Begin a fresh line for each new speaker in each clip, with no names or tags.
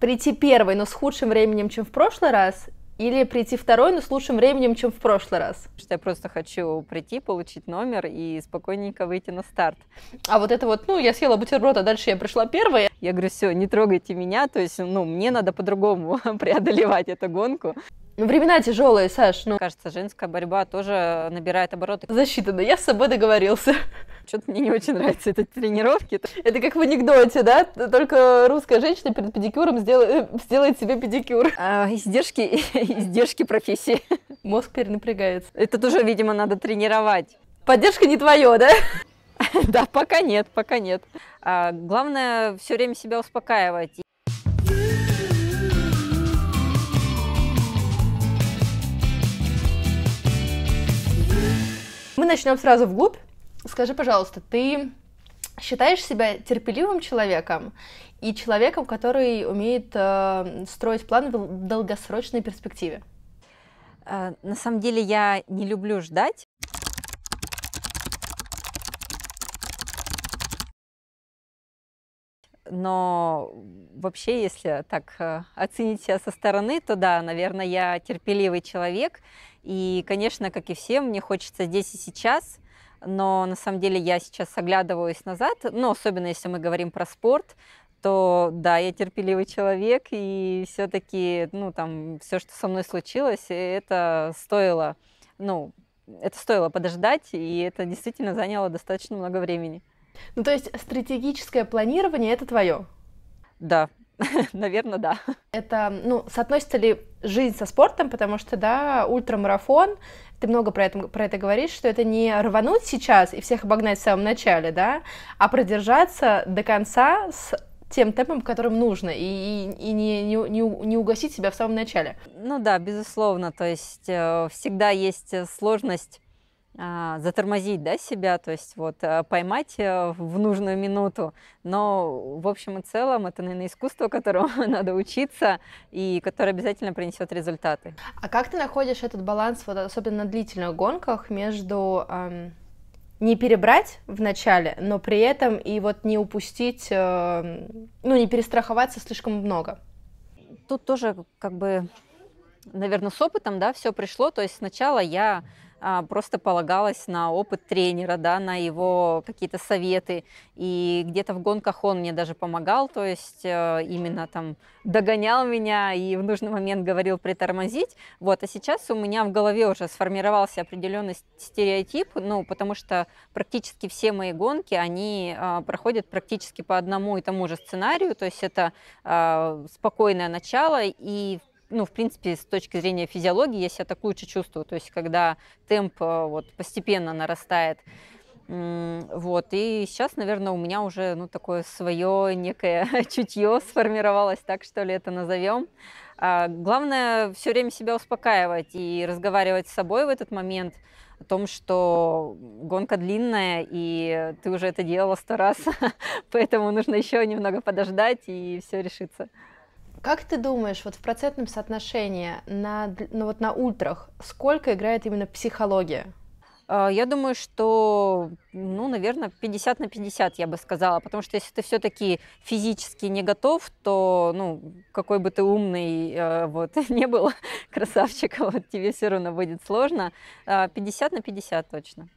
Прийти первой, но с худшим временем, чем в прошлый раз, или прийти второй, но с лучшим временем, чем в прошлый раз?
Я просто хочу прийти, получить номер и спокойненько выйти на старт.
А вот это вот, ну, я съела бутерброд, а дальше я пришла первая.
Я говорю, все, не трогайте меня, то есть, ну, мне надо по-другому преодолевать эту гонку.
Ну, времена тяжелые, Саш. Ну,
Кажется, женская борьба тоже набирает обороты.
засчитано. Я с собой договорился.
Что-то мне не очень нравятся эти тренировки.
Это как в анекдоте, да? Только русская женщина перед педикюром сделает, сделает себе педикюр.
А, издержки, издержки профессии.
Мозг перенапрягается.
Это тоже, видимо, надо тренировать.
Поддержка не твое, да?
Да, пока нет, пока нет. А, главное все время себя успокаивать.
Мы начнем сразу вглубь. Скажи, пожалуйста, ты считаешь себя терпеливым человеком и человеком, который умеет э, строить планы в долгосрочной перспективе?
А, На самом деле я не люблю ждать. Но вообще, если так э, оценить себя со стороны, то да, наверное, я терпеливый человек. И, конечно, как и все, мне хочется здесь и сейчас. Но на самом деле я сейчас оглядываюсь назад, ну, особенно если мы говорим про спорт, то да, я терпеливый человек, и все-таки, ну, там, все, что со мной случилось, это стоило, ну, это стоило подождать, и это действительно заняло достаточно много времени.
Ну, то есть стратегическое планирование это твое.
Да, наверное, да.
Это, ну, соотносится ли жизнь со спортом, потому что, да, ультрамарафон, ты много про это, про это говоришь, что это не рвануть сейчас и всех обогнать в самом начале, да, а продержаться до конца с тем темпом, которым нужно, и, и, и не, не, не, не угасить себя в самом начале.
Ну да, безусловно, то есть э, всегда есть э, сложность затормозить да, себя, то есть вот э, поймать э, в нужную минуту. Но в общем и целом это, наверное, искусство, которому надо учиться и которое обязательно принесет результаты.
А как ты находишь этот баланс, вот особенно на длительных гонках, между эм, не перебрать в начале, но при этом и вот не упустить, э, ну, не перестраховаться слишком много?
Тут тоже как бы, наверное, с опытом, да, все пришло. То есть сначала я а, просто полагалась на опыт тренера, да, на его какие-то советы. И где-то в гонках он мне даже помогал, то есть э, именно там догонял меня и в нужный момент говорил притормозить. Вот, а сейчас у меня в голове уже сформировался определенный стереотип, ну, потому что практически все мои гонки, они а, проходят практически по одному и тому же сценарию, то есть это а, спокойное начало и ну, в принципе, с точки зрения физиологии я себя так лучше чувствую. То есть, когда темп э, вот, постепенно нарастает. Вот, и сейчас, наверное, у меня уже, ну, такое свое некое чутье сформировалось, так что ли это назовем. А главное все время себя успокаивать и разговаривать с собой в этот момент о том, что гонка длинная, и ты уже это делала сто раз, поэтому нужно еще немного подождать, и все решится.
Как ты думаешь, вот в процентном соотношении на, ну вот на ультрах сколько играет именно психология?
А, Я думаю, что, ну, наверное, 50 на 50, я бы сказала, потому что если ты все-таки физически не готов, то, ну, какой бы ты умный э, вот не был красавчик, вот тебе все равно будет сложно. А, 50 на 50 точно.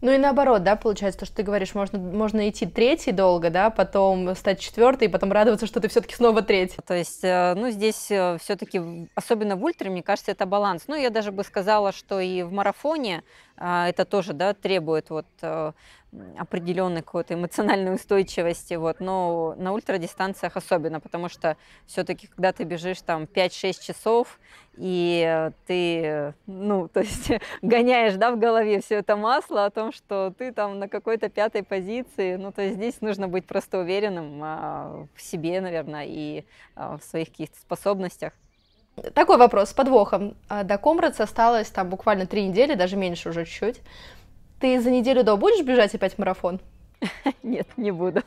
Ну и наоборот, да, получается, то, что ты говоришь, можно, можно идти третий долго, да, потом стать четвертый, и потом радоваться, что ты все-таки снова третий.
То есть, э, ну, здесь все-таки, особенно в ультре, мне кажется, это баланс. Ну, я даже бы сказала, что и в марафоне а, это тоже, да, требует вот э, определенной какой-то эмоциональной устойчивости, вот, но на ультрадистанциях особенно, потому что все-таки, когда ты бежишь там 5-6 часов, и ты, ну, то есть гоняешь, да, в голове все это масло о том, что ты там на какой-то пятой позиции, ну, то есть здесь нужно быть просто уверенным а, в себе, наверное, и а, в своих каких-то способностях.
Такой вопрос с подвохом. А До Комрадс осталось там буквально три недели, даже меньше уже чуть-чуть. Ты за неделю до будешь бежать опять марафон?
Нет, не буду.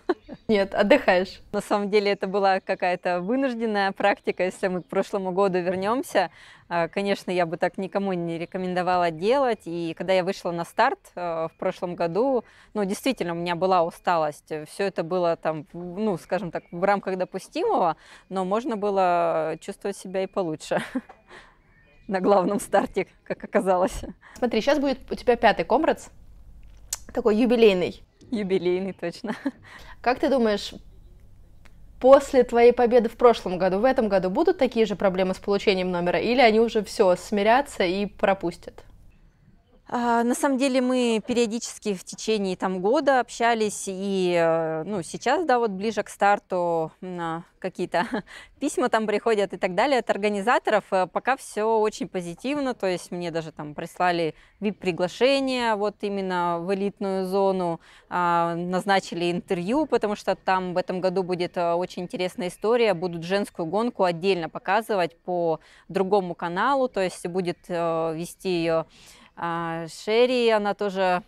Нет, отдыхаешь.
На самом деле это была какая-то вынужденная практика. Если мы к прошлому году вернемся, а, конечно, я бы так никому не рекомендовала делать. И когда я вышла на старт а, в прошлом году, ну, действительно, у меня была усталость. Все это было там, ну, скажем так, в рамках допустимого, но можно было чувствовать себя и получше на главном старте, как оказалось.
Смотри, сейчас будет у тебя пятый комрадс, такой юбилейный.
Юбилейный, точно.
Как ты думаешь, после твоей победы в прошлом году, в этом году будут такие же проблемы с получением номера, или они уже все смирятся и пропустят?
А, на самом деле мы периодически в течение там, года общались, и э, ну, сейчас, да, вот ближе к старту какие-то письма там приходят и так далее от организаторов. Э, пока все очень позитивно, то есть мне даже там прислали VIP-приглашение вот именно в элитную зону, а, назначили интервью, потому что там в этом году будет э, очень интересная история, будут женскую гонку отдельно показывать по другому каналу, то есть будет вести ее а, Шерри, она тоже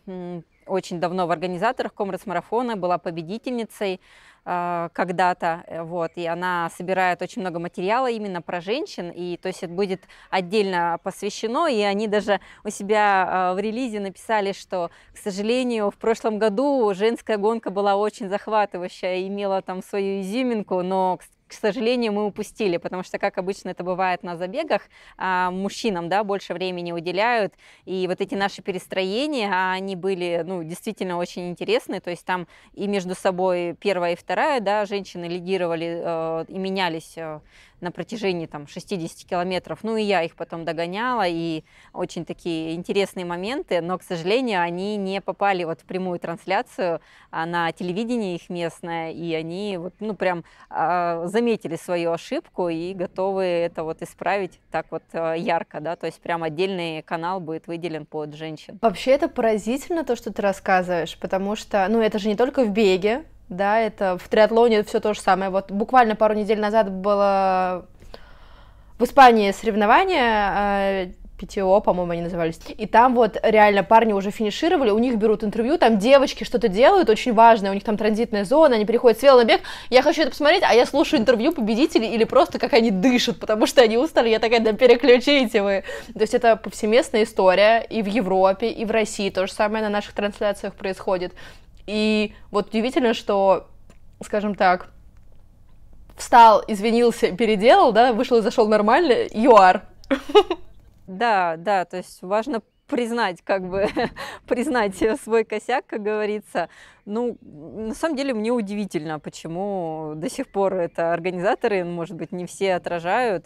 очень давно в организаторах Комрадс-марафона, была победительницей а, когда-то, э, вот, и она собирает очень много материала именно про женщин, и то есть это будет отдельно посвящено, и они даже у себя а, в релизе написали, что, к сожалению, в прошлом году женская гонка была очень захватывающая, имела там свою изюминку, но, сожалению, мы упустили, потому что, как обычно это бывает на забегах, а, мужчинам да, больше времени уделяют, и вот эти наши перестроения, они были ну, действительно очень интересны, то есть там и между собой первая и вторая, да, женщины лидировали э, и менялись э, на протяжении там 60 километров. Ну и я их потом догоняла, и очень такие интересные моменты, но, к сожалению, они не попали вот в прямую трансляцию а на телевидении их местное, и они вот, ну, прям а, заметили свою ошибку и готовы это вот исправить так вот а, ярко, да, то есть прям отдельный канал будет выделен под женщин.
Вообще это поразительно то, что ты рассказываешь, потому что, ну, это же не только в беге, да, это в триатлоне все то же самое. Вот буквально пару недель назад было в Испании соревнования, ПТО, по-моему, они назывались. И там вот реально парни уже финишировали, у них берут интервью, там девочки что-то делают очень важное, у них там транзитная зона, они переходят с вела на бег. Я хочу это посмотреть, а я слушаю интервью победителей или просто как они дышат, потому что они устали. Я такая, да переключите вы. То есть это повсеместная история и в Европе, и в России. То же самое на наших трансляциях происходит. И вот удивительно, что, скажем так, встал, извинился, переделал, да, вышел и зашел нормально, are.
Да, да, то есть важно признать, как бы, признать свой косяк, как говорится. Ну, на самом деле, мне удивительно, почему до сих пор это организаторы, может быть, не все отражают.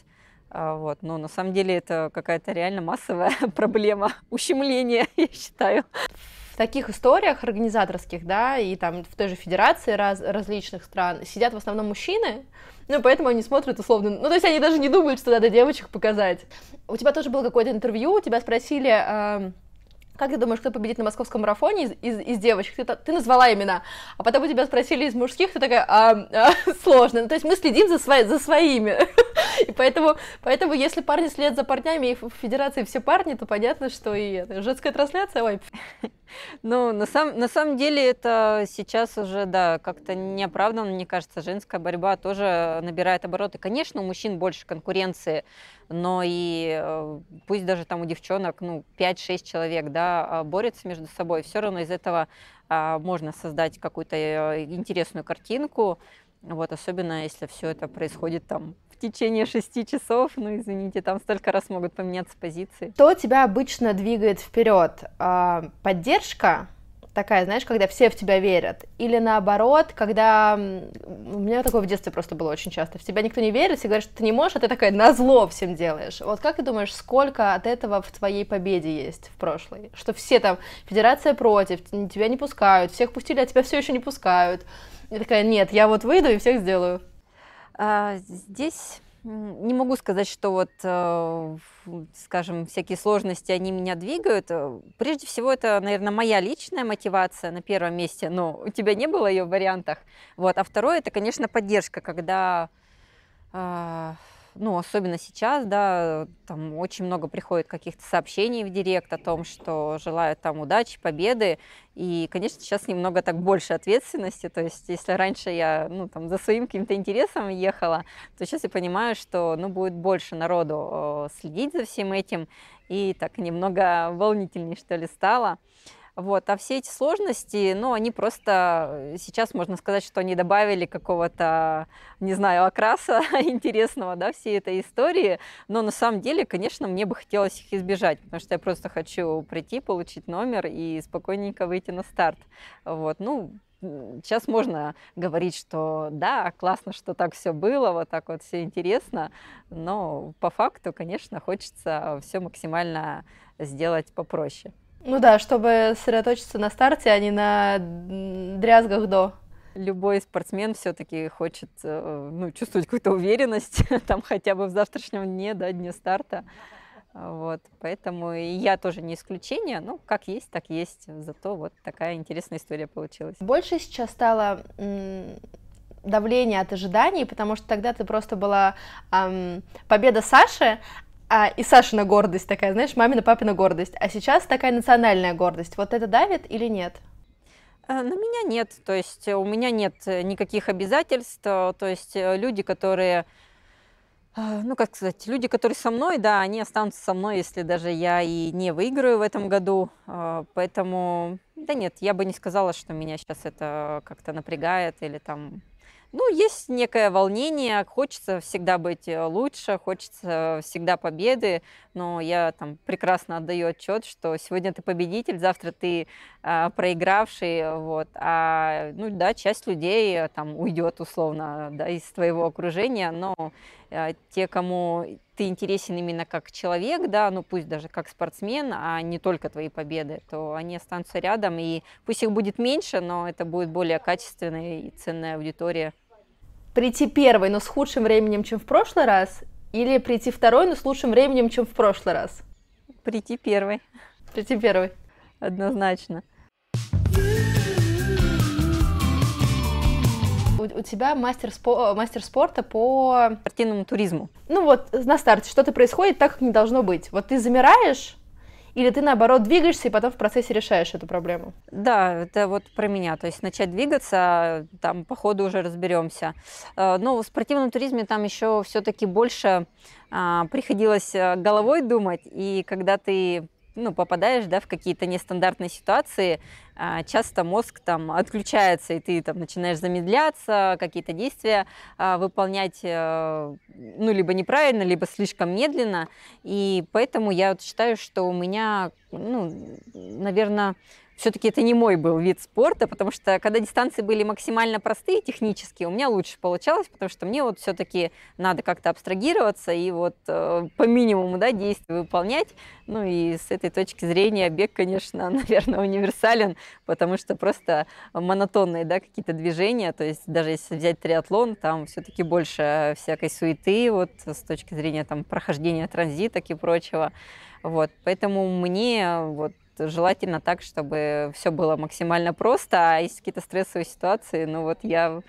А, вот, но на самом деле это какая-то реально массовая проблема ущемления, я считаю
таких историях организаторских, да, и там в той же федерации раз, различных стран сидят в основном мужчины, ну, поэтому они смотрят условно, ну, то есть они даже не думают, что надо девочек показать. У тебя тоже было какое-то интервью, тебя спросили, э, как ты думаешь, кто победит на московском марафоне из, из, из девочек? Ты, ты назвала имена, а потом у тебя спросили из мужских, ты такая, а, а, сложно. Ну, то есть мы следим за, свои, за своими. И поэтому, поэтому, если парни следят за парнями, и в федерации все парни, то понятно, что и женская трансляция, ой.
Ну, на, сам, на самом деле это сейчас уже, да, как-то неоправданно, мне кажется, женская борьба тоже набирает обороты. Конечно, у мужчин больше конкуренции, но и э, пусть даже там у девчонок, ну, 5-6 человек, да, а, борются между собой, все равно из этого а, можно создать какую-то э, интересную картинку, вот, особенно если все это происходит там в течение шести часов, ну, извините, там столько раз могут поменяться позиции.
Что тебя обычно двигает вперед? А, поддержка такая, знаешь, когда все в тебя верят, или наоборот, когда у меня такое в детстве просто было очень часто, в тебя никто не верит, все говорят, что ты не можешь, а ты такая на зло всем делаешь. Вот как ты думаешь, сколько от этого в твоей победе есть в прошлой? Что все там, федерация против, тебя не пускают, всех пустили, а тебя все еще не пускают. Я такая, нет, я вот выйду и всех сделаю.
А, здесь не могу сказать, что вот, э, скажем, всякие сложности, они меня двигают. Э, прежде всего, это, наверное, моя личная мотивация на первом месте, но у тебя не было ее в вариантах. Вот. А второе, это, конечно, поддержка, когда э, ну, особенно сейчас, да, там очень много приходит каких-то сообщений в директ о том, что желают там удачи, победы, и, конечно, сейчас немного так больше ответственности, то есть если раньше я, ну, там, за своим каким-то интересом ехала, то сейчас я понимаю, что, ну, будет больше народу следить за всем этим, и так немного волнительнее, что ли, стало. Вот. А все эти сложности, ну, они просто э, сейчас можно сказать, что они добавили какого-то, не знаю, окраса интересного, да, всей этой истории. Но на самом деле, конечно, мне бы хотелось их избежать, потому что я просто хочу прийти, получить номер и спокойненько выйти на старт. Вот. Ну, сейчас можно говорить, что да, классно, что так все было, вот так вот все интересно, но по факту, конечно, хочется все максимально сделать попроще.
Ну да, чтобы сосредоточиться на старте, а не на дрязгах до.
Любой спортсмен все-таки хочет э, ну, чувствовать какую-то уверенность, там хотя бы в завтрашнем дне, да, дне старта. Вот, поэтому и я тоже не исключение, ну, как есть, так есть, зато вот такая интересная история получилась.
Больше сейчас стало давление от ожиданий, потому что тогда ты просто была эм, победа Саши, а, и Сашина гордость такая, знаешь, мамина, папина гордость. А сейчас такая национальная гордость. Вот это давит или нет?
Э, на меня нет. То есть у меня нет никаких обязательств. То есть э, люди, которые э, ну, как сказать, люди, которые со мной, да, они останутся со мной, если даже я и не выиграю в этом году. Поэтому, да нет, я бы не сказала, что меня сейчас это как-то напрягает или там ну, есть некое волнение, хочется всегда быть э, лучше, хочется всегда победы, но я там прекрасно отдаю отчет, что сегодня ты победитель, завтра ты э, проигравший, вот, а, ну, да, часть людей э, там уйдет условно, да, из твоего окружения, но э, те, кому ты интересен именно как человек, да, ну пусть даже как спортсмен, а не только твои победы, то они останутся рядом, и пусть их будет меньше, но это будет более качественная и ценная аудитория.
Прийти первой, но с худшим временем, чем в прошлый раз, или прийти второй, но с лучшим временем, чем в прошлый раз?
Прийти первой.
Прийти первой.
Однозначно.
у, у тебя мастер, спо, мастер спорта по
спортивному туризму.
Ну вот на старте что-то происходит так, как не должно быть. Вот ты замираешь, или ты, наоборот, двигаешься и потом в процессе решаешь эту проблему?
Да, это вот про меня. То есть начать двигаться, там по ходу уже разберемся. Э, но в спортивном туризме там еще все-таки больше а, приходилось э, головой думать. И когда ты ну, попадаешь да, в какие-то нестандартные ситуации, а, часто мозг там отключается, и ты там начинаешь замедляться, какие-то действия а, выполнять, э, ну, либо неправильно, либо слишком медленно. И поэтому я вот считаю, что у меня, ну, наверное, все-таки это не мой был вид спорта, потому что когда дистанции были максимально простые технически, у меня лучше получалось, потому что мне вот все-таки надо как-то абстрагироваться и вот э, по минимуму да, действий выполнять. Ну и с этой точки зрения бег, конечно, наверное, универсален, потому что просто монотонные да, какие-то движения, то есть даже если взять триатлон, там все-таки больше всякой суеты вот с точки зрения там прохождения транзиток и прочего. Вот, поэтому мне вот желательно так, чтобы все было максимально просто, а есть какие-то стрессовые ситуации, ну вот я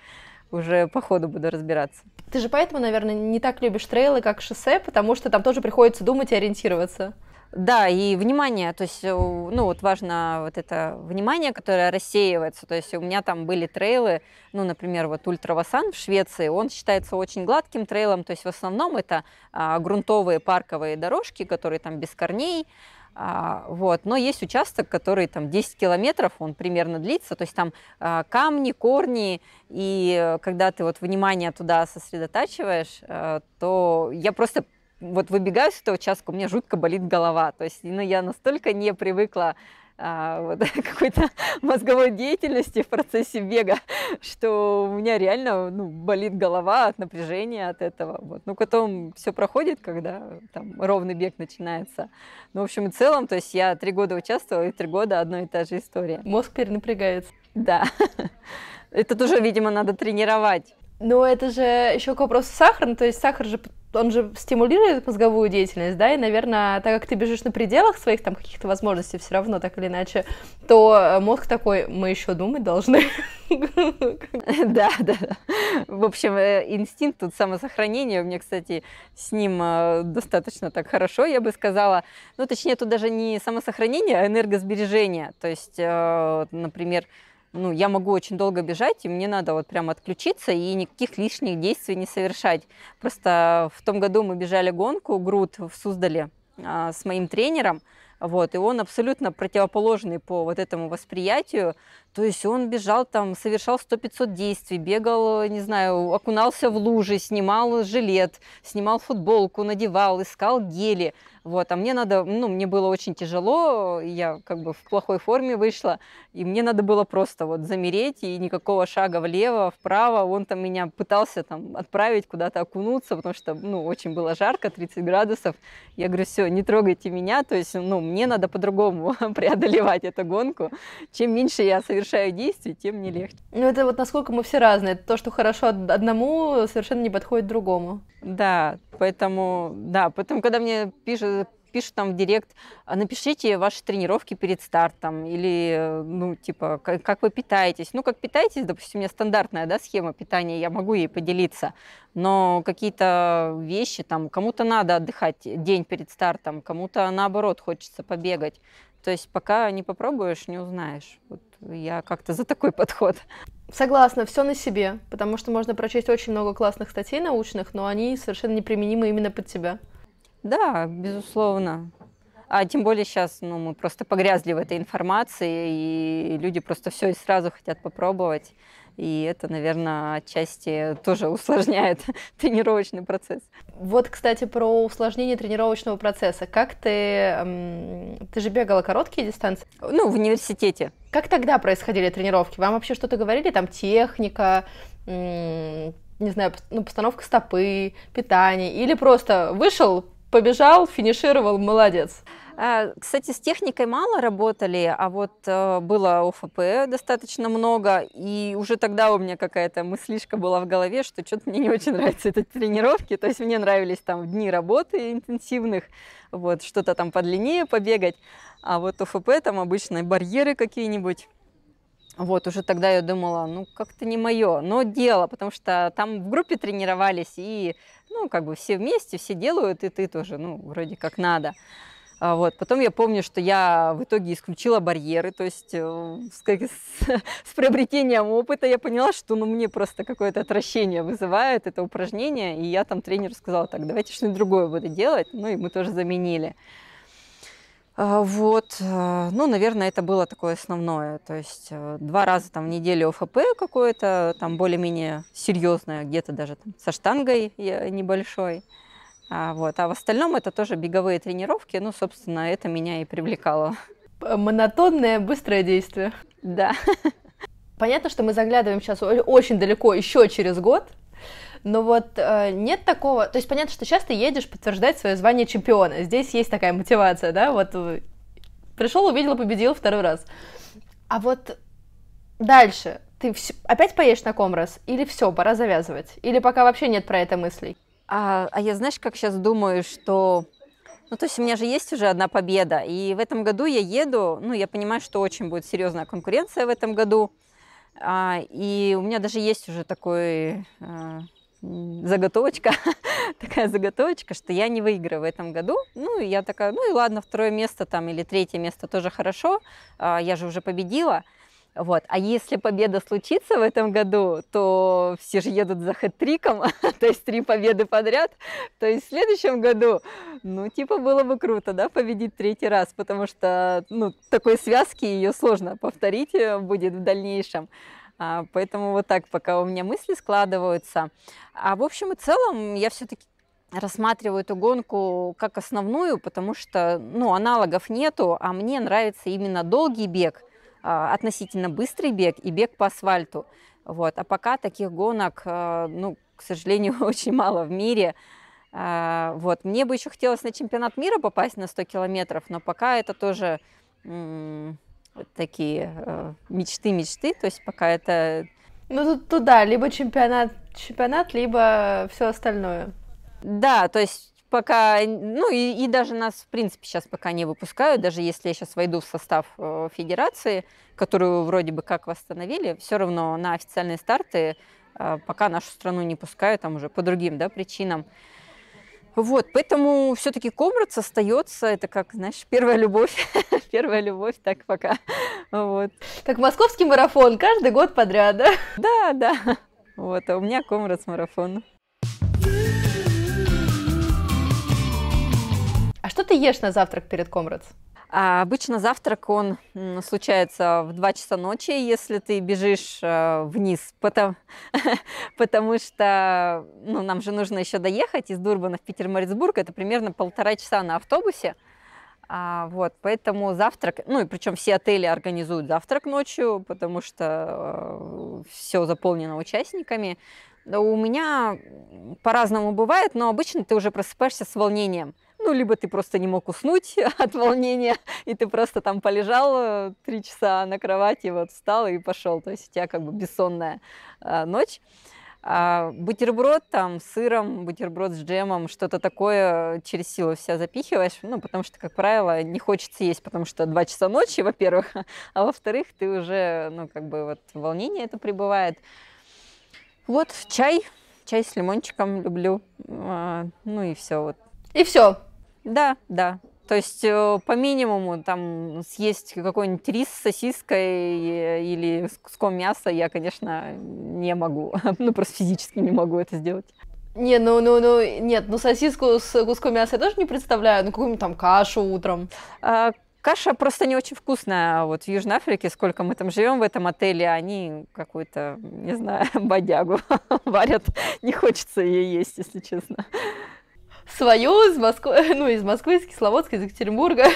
уже по ходу буду разбираться.
Ты же поэтому, наверное, не так любишь трейлы, как шоссе, потому что там тоже приходится думать и ориентироваться.
Да, и внимание, то есть, ну вот важно вот это внимание, которое рассеивается, то есть у меня там были трейлы, ну, например, вот Ультравасан в Швеции, он считается очень гладким трейлом, то есть в основном это а, грунтовые парковые дорожки, которые там без корней, а, вот. Но есть участок, который там 10 километров, он примерно длится, то есть там а, камни, корни, и э, когда ты вот внимание туда сосредотачиваешь, а, то я просто вот выбегаю с этого участка, у меня жутко болит голова. То есть ну, я настолько не привыкла а, вот, какой-то мозговой деятельности в процессе бега, что у меня реально ну, болит голова от напряжения от этого. Вот. Ну, потом все проходит, когда там ровный бег начинается. Ну, в общем и целом, то есть я три года участвовала, и три года одна и та же история.
Мозг перенапрягается.
Да. Это тоже, видимо, надо тренировать.
Ну, это же еще к вопросу сахара, ну, то есть сахар же он же стимулирует мозговую деятельность, да, и, наверное, так как ты бежишь на пределах своих там каких-то возможностей все равно, так или иначе, то э, мозг такой, мы еще думать должны.
Да, да. В общем, э, инстинкт тут самосохранения, у меня, кстати, с ним э, достаточно так хорошо, я бы сказала. Ну, точнее, тут даже не самосохранение, а энергосбережение. То есть, например, ну, я могу очень долго бежать, и мне надо вот прям отключиться и никаких лишних действий не совершать. Просто в том году мы бежали гонку груд в Суздале а, с моим тренером, вот, и он абсолютно противоположный по вот этому восприятию. То есть он бежал там, совершал 100-500 действий, бегал, не знаю, окунался в лужи, снимал жилет, снимал футболку, надевал, искал гели. Вот, а мне надо, ну, мне было очень тяжело, я как бы в плохой форме вышла, и мне надо было просто вот замереть, и никакого шага влево, вправо. Он там меня пытался там отправить куда-то окунуться, потому что, ну, очень было жарко, 30 градусов. Я говорю, все, не трогайте меня, то есть, ну, мне надо по-другому преодолевать эту гонку. Чем меньше я совершаю действий, тем мне легче.
Ну, это вот насколько мы все разные. То, что хорошо одному, совершенно не подходит другому.
Да, поэтому, да, поэтому, когда мне пишут, пишут там в директ, «А напишите ваши тренировки перед стартом, или, ну, типа, как, как вы питаетесь. Ну, как питаетесь, допустим, у меня стандартная, да, схема питания, я могу ей поделиться, но какие-то вещи, там, кому-то надо отдыхать день перед стартом, кому-то, наоборот, хочется побегать. То есть пока не попробуешь, не узнаешь. Вот я как-то за такой подход.
Согласна, все на себе, потому что можно прочесть очень много классных статей научных, но они совершенно неприменимы именно под тебя.
Да, безусловно. А тем более сейчас ну, мы просто погрязли в этой информации, и люди просто все и сразу хотят попробовать. И это, наверное, отчасти тоже усложняет тренировочный процесс.
Вот, кстати, про усложнение тренировочного процесса. Как ты... Ты же бегала короткие дистанции?
Ну, в университете.
Как тогда происходили тренировки? Вам вообще что-то говорили? Там техника, не знаю, ну, постановка стопы, питание? Или просто вышел, побежал, финишировал, молодец.
А, кстати, с техникой мало работали, а вот э, было ОФП достаточно много, и уже тогда у меня какая-то мыслишка была в голове, что что-то мне не очень нравятся эти тренировки, то есть мне нравились там дни работы интенсивных, вот, что-то там подлиннее побегать, а вот ОФП там обычно барьеры какие-нибудь, вот, уже тогда я думала, ну, как-то не мое, но дело, потому что там в группе тренировались, и, ну, как бы все вместе, все делают, и ты тоже, ну, вроде как надо. А вот. Потом я помню, что я в итоге исключила барьеры, то есть э, с, с, с приобретением опыта я поняла, что ну, мне просто какое-то отвращение вызывает это упражнение, и я там тренеру сказала, так, давайте что-нибудь другое буду делать, ну и мы тоже заменили. А, вот, э, ну, наверное, это было такое основное. То есть э, два раза там в неделю ОФП какое-то, там более-менее серьезное, где-то даже там со штангой небольшой. А, вот. а в остальном это тоже беговые тренировки. Ну, собственно, это меня и привлекало.
Монотонное, быстрое действие.
Да.
Понятно, что мы заглядываем сейчас очень далеко, еще через год, но вот э, нет такого, то есть понятно, что сейчас ты едешь подтверждать свое звание чемпиона, здесь есть такая мотивация, да, вот э, пришел, увидел, победил второй раз. А вот дальше ты вс- опять поедешь на Комрос или все, пора завязывать? Или пока вообще нет про это мыслей?
А, а я, знаешь, как сейчас думаю, что ну, то есть у меня же есть уже одна победа, и в этом году я еду, ну, я понимаю, что очень будет серьезная конкуренция в этом году, а, и у меня даже есть уже такой а, заготовочка, такая заготовочка, что я не выиграю в этом году. Ну, я такая, ну и ладно, второе место там или третье место тоже хорошо, а, я же уже победила. Вот. А если победа случится в этом году, то все же едут за хэт-триком, то есть три победы подряд. То есть в следующем году, ну, типа, было бы круто, да, победить третий раз, потому что, ну, такой связки ее сложно повторить э, будет в дальнейшем. А, поэтому вот так пока у меня мысли складываются. А в общем и целом я все-таки рассматриваю эту гонку как основную, потому что ну, аналогов нету, а мне нравится именно долгий бег, относительно быстрый бег и бег по асфальту. Вот. А пока таких гонок, а, ну, к сожалению, очень мало в мире. Вот. Мне бы еще хотелось на чемпионат мира попасть на 100 километров, но пока это тоже такие мечты-мечты, то есть пока это...
Ну, тут туда, либо чемпионат чемпионат, либо все остальное.
Да, то есть пока, ну и, и даже нас, в принципе, сейчас пока не выпускают, даже если я сейчас войду в состав э, федерации, которую вроде бы как восстановили, все равно на официальные старты э, пока нашу страну не пускают, там уже по другим да, причинам. Вот, поэтому все-таки Комрадс остается, это как, знаешь, первая любовь, первая любовь, так пока, вот.
Как московский марафон, каждый год подряд, да?
Да, да, вот, а у меня Комрадс марафон.
Что ты ешь на завтрак перед Комрадс?
А обычно завтрак, он случается в 2 часа ночи, если ты бежишь э, вниз, потому, потому что ну, нам же нужно еще доехать из Дурбана в Питер-Марицбург, это примерно полтора часа на автобусе. А, вот, поэтому завтрак, ну и причем все отели организуют завтрак ночью, потому что э, все заполнено участниками. У меня по-разному бывает, но обычно ты уже просыпаешься с волнением – ну, либо ты просто не мог уснуть от волнения, и ты просто там полежал э, три часа на кровати, вот встал и пошел. То есть у тебя как бы бессонная а, ночь. А бутерброд там с сыром, бутерброд с джемом, что-то такое через силу вся запихиваешь, ну, потому что, как правило, не хочется есть, потому что два часа ночи, во-первых, а во-вторых, ты уже, ну, как бы вот волнение это прибывает. Вот чай, чай с лимончиком люблю, а, ну и все вот.
И все,
да, да. То есть э, по минимуму там съесть какой-нибудь рис с сосиской или с куском мяса я, конечно, не могу. Ну, просто физически не могу это сделать.
Не, ну, ну, ну, нет, ну сосиску с куском мяса я тоже не представляю, ну какую-нибудь там кашу утром.
А, каша просто не очень вкусная. Вот в Южной Африке, сколько мы там живем в этом отеле, они какую-то, не знаю, бодягу варят. Не хочется ее есть, если честно
свою из Москвы, ну, из Москвы, из Кисловодска, из Екатеринбурга.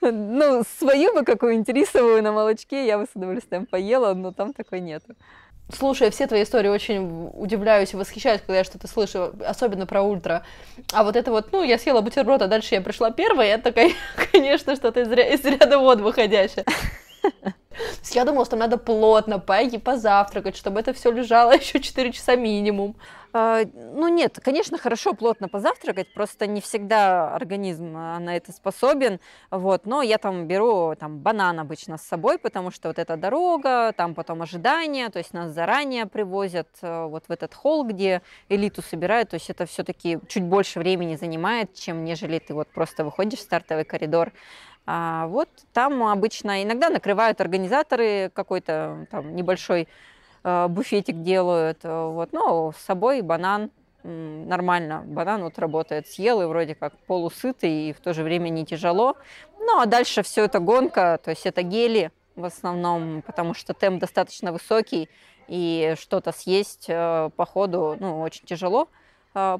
Ну, свою бы какую-нибудь рисовую на молочке я бы с удовольствием поела, но там такой нету.
Слушай, все твои истории очень удивляюсь и восхищаюсь, когда я что-то слышу, особенно про ультра. А вот это вот, ну, я съела бутерброд, а дальше я пришла первая, это, конечно, что-то из, из ряда вод выходящее. Я думала, что надо плотно поесть, позавтракать, чтобы это все лежало еще 4 часа минимум.
А, ну нет, конечно, хорошо плотно позавтракать, просто не всегда организм а, на это способен, вот, но я там беру там банан обычно с собой, потому что вот эта дорога, там потом ожидание, то есть нас заранее привозят э, вот в этот холл, где элиту собирают, то есть это все-таки чуть больше времени занимает, чем нежели ты вот просто выходишь в стартовый коридор, а вот там обычно иногда накрывают организаторы какой-то там небольшой буфетик делают. Э, вот. Ну, с собой банан нормально. Банан вот работает. Съел и вроде как полусытый, и в то же время не тяжело. Ну, а дальше все это гонка, то есть это гели в основном, потому что темп достаточно высокий, и что-то съесть э, по ходу, ну, очень тяжело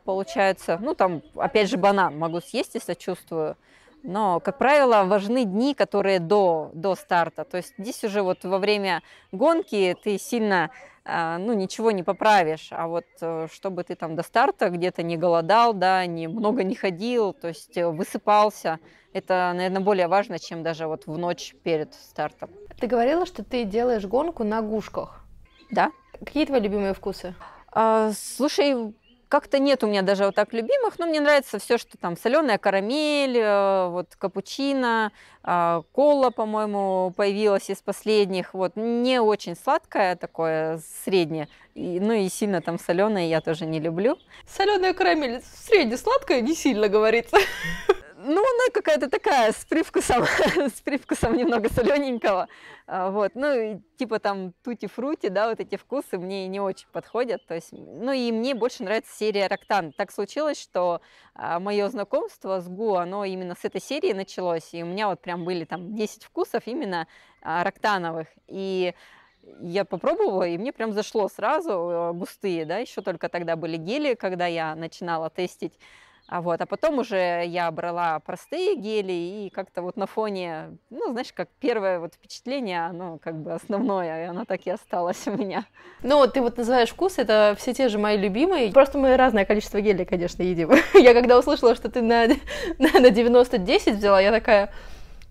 получается. Ну, там, опять же, банан могу съесть, если чувствую. Но, как правило, важны дни, которые до, до старта. То есть здесь уже вот во время гонки ты сильно а, ну, ничего не поправишь. А вот э, чтобы ты там до старта где-то не голодал, да, не, много не ходил, то есть э, высыпался, это, наверное, более важно, чем даже вот в ночь перед стартом.
Ты говорила, что ты делаешь гонку на гушках.
Да.
Какие твои любимые вкусы?
А, слушай, как-то нет у меня даже вот так любимых, но мне нравится все, что там соленая карамель, э, вот капучино, а, кола, по-моему, появилась из последних. Вот не очень сладкое такое, среднее. И, ну и сильно там соленое я тоже не люблю.
Соленая карамель средне сладкая, не сильно говорится.
Ну, она какая-то такая, с привкусом, с привкусом немного солененького. А, вот, ну, типа там тути-фрути, да, вот эти вкусы мне не очень подходят. То есть, ну, и мне больше нравится серия Роктан. Так случилось, что а, мое знакомство с Гу, оно именно с этой серии началось. И у меня вот прям были там 10 вкусов именно а, роктановых. И я попробовала, и мне прям зашло сразу э, густые, да, еще только тогда были гели, когда я начинала тестить. А, вот, а потом уже я брала простые гели и как-то вот на фоне, ну, знаешь, как первое вот впечатление, оно как бы основное, и оно так и осталось у меня.
Ну, ты вот называешь вкус, это все те же мои любимые. Просто мы разное количество гелей, конечно, едим. я когда услышала, что ты на, на, на 90-10 взяла, я такая,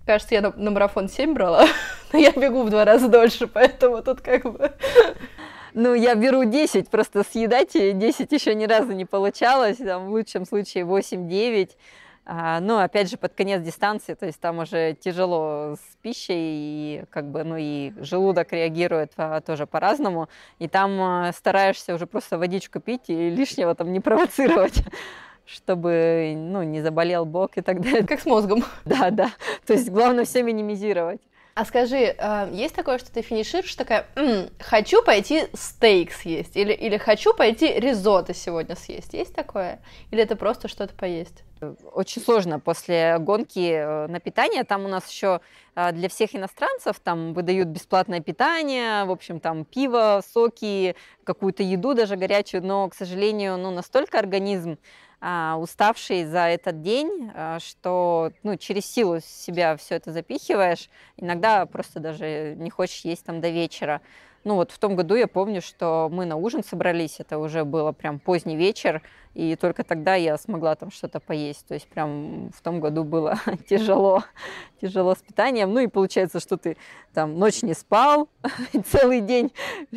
кажется, я на, на марафон 7 брала, но я бегу в два раза дольше, поэтому тут как бы...
Ну, я беру 10, просто съедать 10 еще ни разу не получалось, там, в лучшем случае 8-9. А, но опять же под конец дистанции, то есть там уже тяжело с пищей, и как бы, ну и желудок реагирует а, тоже по-разному, и там а, стараешься уже просто водичку пить и лишнего там не провоцировать чтобы ну, не заболел бок и так далее.
Как с мозгом.
Да, да. То есть главное все минимизировать.
А скажи, а, есть такое, что ты финишируешь такая, М, хочу пойти стейк съесть, или, или хочу пойти ризотто сегодня съесть? Есть такое? Или это просто что-то поесть?
Очень сложно после гонки э, на питание. Там у нас еще а, для всех иностранцев там выдают бесплатное питание, в общем, там пиво, соки, какую-то еду даже горячую, но, к сожалению, ну, настолько организм уставший за этот день, а, что ну, через силу себя все это запихиваешь. Иногда просто даже не хочешь есть там до вечера. Ну вот в том году я помню, что мы на ужин собрались, это уже было прям поздний вечер, и только тогда я смогла там что-то поесть. То есть прям в том году было тяжело, тяжело с питанием. Ну и получается, что ты там ночь не спал, целый день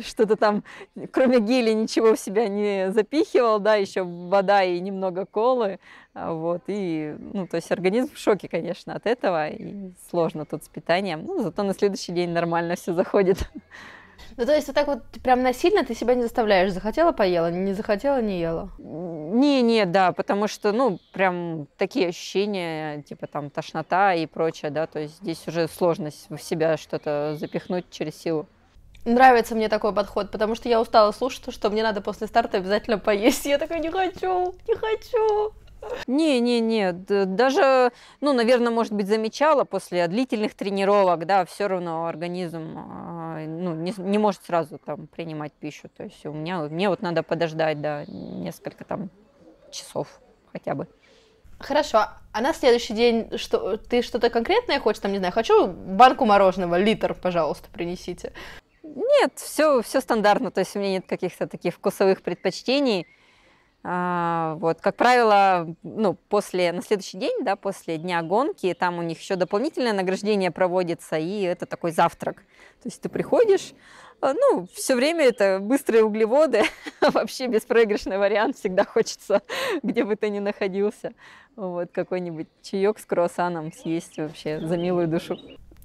что-то там, кроме гели, ничего в себя не запихивал, да, еще вода и немного колы. А вот, и, ну, то есть организм в шоке, конечно, от этого, и сложно тут с питанием. Ну, зато на следующий день нормально все заходит.
Ну, то есть вот так вот прям насильно ты себя не заставляешь. Захотела, поела, не захотела, не ела.
Не, не, да, потому что, ну, прям такие ощущения, типа там тошнота и прочее, да, то есть здесь уже сложность в себя что-то запихнуть через силу.
Нравится мне такой подход, потому что я устала слушать, что мне надо после старта обязательно поесть. Я такая, не хочу, не хочу.
Не-не-не, даже, ну, наверное, может быть, замечала после длительных тренировок, да, все равно организм а, ну, не, не может сразу там принимать пищу. То есть у меня, мне вот надо подождать, да, несколько там часов хотя бы.
Хорошо, а на следующий день что, ты что-то конкретное хочешь, там, не знаю, хочу банку мороженого, литр, пожалуйста, принесите.
Нет, все, все стандартно, то есть у меня нет каких-то таких вкусовых предпочтений. А, вот, как правило, ну, после, на следующий день, да, после дня гонки, там у них еще дополнительное награждение проводится, и это такой завтрак. То есть ты приходишь, а, ну, все время это быстрые углеводы, вообще беспроигрышный вариант, всегда хочется, где бы ты ни находился, вот, какой-нибудь чаек с круассаном съесть вообще за милую душу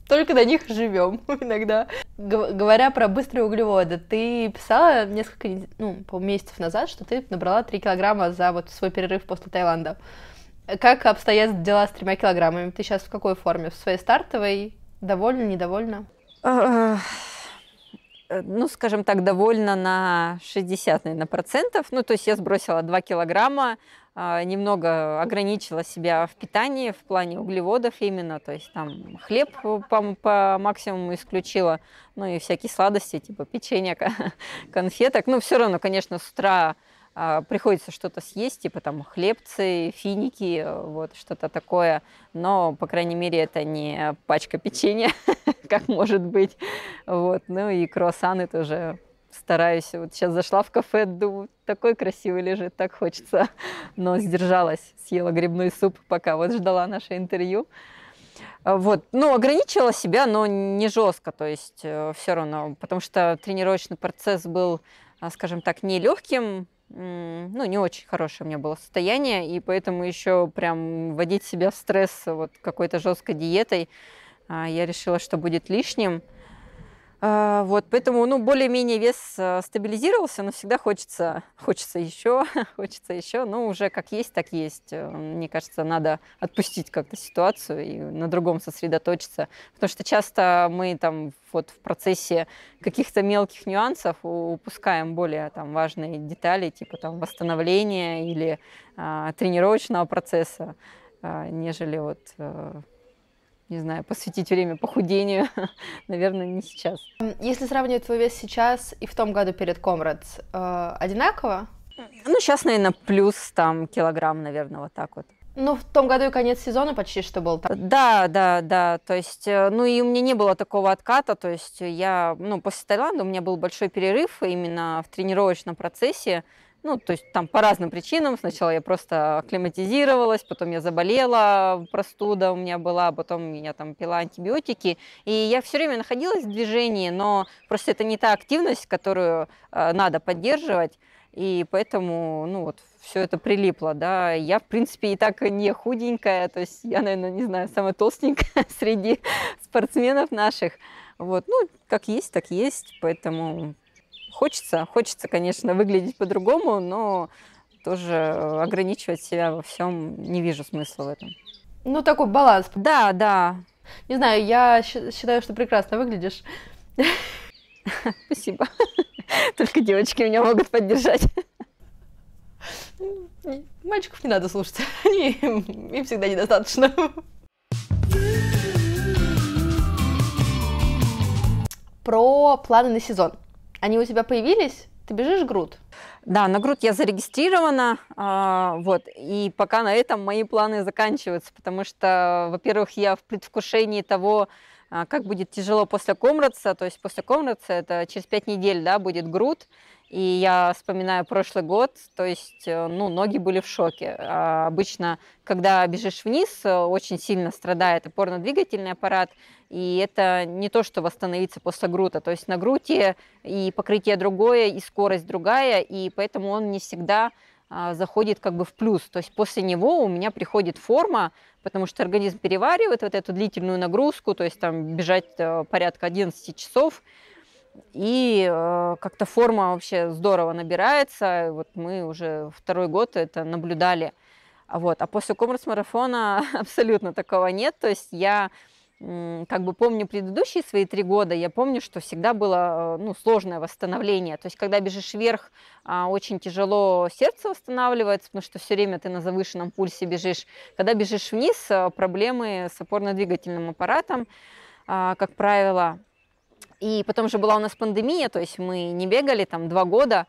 только на них живем иногда. Говоря про быстрые углеводы, ты писала несколько, ну, месяцев назад, что ты набрала 3 килограмма за вот свой перерыв после Таиланда. Как обстоят дела с тремя килограммами? Ты сейчас в какой форме? В своей стартовой? Довольна, недовольна?
Ну, скажем так, довольна на 60, наверное, процентов. Ну, то есть я сбросила 2 килограмма, немного ограничила себя в питании в плане углеводов именно, то есть там хлеб по, по максимуму исключила, ну и всякие сладости, типа печенья, конфеток. Ну, все равно, конечно, с утра а, приходится что-то съесть, типа там хлебцы, финики, вот что-то такое, но, по крайней мере, это не пачка печенья, как может быть, вот, ну и круассаны тоже стараюсь. Вот сейчас зашла в кафе, думаю, такой красивый лежит, так хочется. Но сдержалась, съела грибной суп, пока вот ждала наше интервью. А, вот, ну, ограничила себя, но не жестко, то есть э, все равно, потому что тренировочный процесс был, а, скажем так, нелегким, ну, не очень хорошее у меня было состояние, и поэтому еще прям вводить себя в стресс вот какой-то жесткой диетой, а, я решила, что будет лишним. А, вот, поэтому, ну, более-менее вес а, стабилизировался, но всегда хочется, хочется еще, хочется еще, но уже как есть, так есть. Э, мне кажется, надо отпустить как-то ситуацию и на другом сосредоточиться, потому что часто мы там вот в процессе каких-то мелких нюансов упускаем более там важные детали, типа там восстановления или а, тренировочного процесса, а, нежели вот а, не знаю, посвятить время похудению, наверное, не сейчас.
Если сравнивать твой вес сейчас и в том году перед Комрадс, э, одинаково?
Ну, сейчас, наверное, плюс там килограмм, наверное, вот так вот.
Ну, в том году и конец сезона почти что был.
Так. Да, да, да. То есть, э, ну и у меня не было такого отката. То есть я, ну, после Таиланда у меня был большой перерыв именно в тренировочном процессе. Ну, то есть там по разным причинам. Сначала я просто акклиматизировалась, потом я заболела, простуда у меня была, потом я там пила антибиотики. И я все время находилась в движении, но просто это не та активность, которую э, надо поддерживать. И поэтому, ну вот, все это прилипло, да. Я, в принципе, и так не худенькая, то есть я, наверное, не знаю, самая толстенькая среди спортсменов наших. Вот, ну, как есть, так есть, поэтому Хочется, хочется, конечно, выглядеть по-другому, но тоже ограничивать себя во всем не вижу смысла в этом.
Ну, такой баланс.
Да, да.
Не знаю, я считаю, что прекрасно выглядишь.
Спасибо. Только девочки меня могут поддержать.
Мальчиков не надо слушать, они, им всегда недостаточно. Про планы на сезон. Они у тебя появились? Ты бежишь груд?
Да, на груд я зарегистрирована, а, вот, и пока на этом мои планы заканчиваются, потому что, во-первых, я в предвкушении того, а, как будет тяжело после комрадса, то есть после комрадса это через пять недель, да, будет груд, и я вспоминаю прошлый год, то есть, э, ну, ноги были в шоке. А обычно, когда бежишь вниз, э, очень сильно страдает опорно-двигательный аппарат, и это не то, что восстановиться после грута. То есть на груте и покрытие другое, и скорость другая, и поэтому он не всегда а, заходит как бы в плюс. То есть после него у меня приходит форма, потому что организм переваривает вот эту длительную нагрузку, то есть там бежать э, порядка 11 часов, и э, как-то форма вообще здорово набирается. Вот мы уже второй год это наблюдали. Вот. А после коммерс-марафона абсолютно такого нет. То есть я как бы помню предыдущие свои три года, я помню, что всегда было э, ну, сложное восстановление. То есть, когда бежишь вверх, а, очень тяжело сердце восстанавливается, потому что все время ты на завышенном пульсе бежишь. Когда бежишь вниз, э, проблемы с опорно-двигательным аппаратом, а, как правило. И потом же была у нас пандемия, то есть мы не бегали там два года.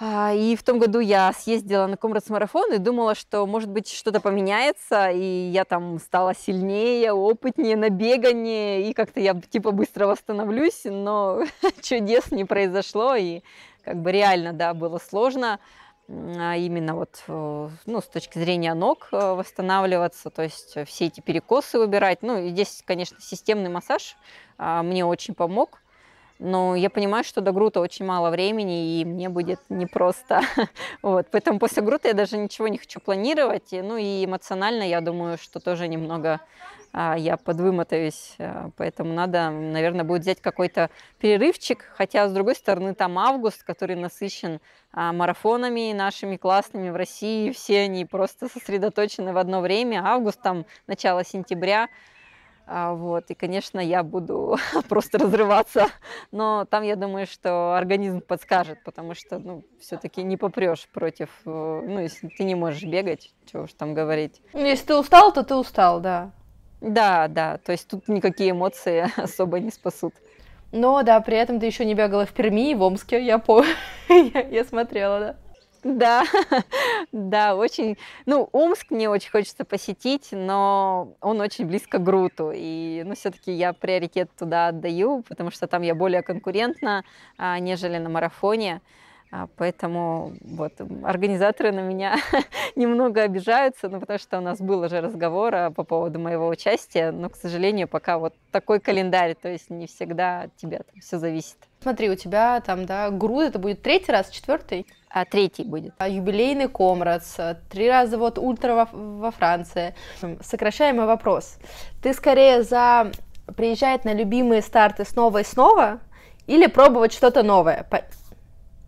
А, и в том году я съездила на Комрадс-марафон и думала, что, может быть, что-то поменяется, и я там стала сильнее, опытнее на бегании, и как-то я типа быстро восстановлюсь, но чудес не произошло, и как бы реально, да, было сложно а именно вот э, ну, с точки зрения ног э, восстанавливаться, то есть все эти перекосы выбирать. Ну, и здесь, конечно, системный массаж а, мне очень помог, но я понимаю, что до грута очень мало времени, и мне будет непросто. вот. Поэтому после грута я даже ничего не хочу планировать. Ну и эмоционально, я думаю, что тоже немного а, я подвымотаюсь. А, поэтому надо, наверное, будет взять какой-то перерывчик. Хотя, с другой стороны, там август, который насыщен а, марафонами нашими классными в России. Все они просто сосредоточены в одно время. Август, там, начало сентября – вот, и, конечно, я буду просто разрываться, но там, я думаю, что организм подскажет, потому что, ну, все-таки не попрешь против, э, ну, если ты не можешь бегать, чего уж там говорить.
Ну, если ты устал, то ты устал, да.
Да, да, то есть тут никакие эмоции особо не спасут.
Но, да, при этом ты еще не бегала в Перми и в Омске, я помню, я, я смотрела, да.
Да, да, очень. Ну, Омск мне очень хочется посетить, но он очень близко к Груту. И, ну, все-таки я приоритет туда отдаю, потому что там я более конкурентна, а, нежели на марафоне. А, поэтому вот организаторы на меня немного обижаются, ну, потому что у нас был уже разговор а, по поводу моего участия, но, к сожалению, пока вот такой календарь, то есть не всегда от тебя там все зависит.
Смотри, у тебя там, да, груд, это будет третий раз, четвертый?
А третий будет.
А юбилейный Комрадс, три раза вот ультра во, во Франции. Сокращаемый вопрос. Ты скорее за приезжать на любимые старты снова и снова или пробовать что-то новое?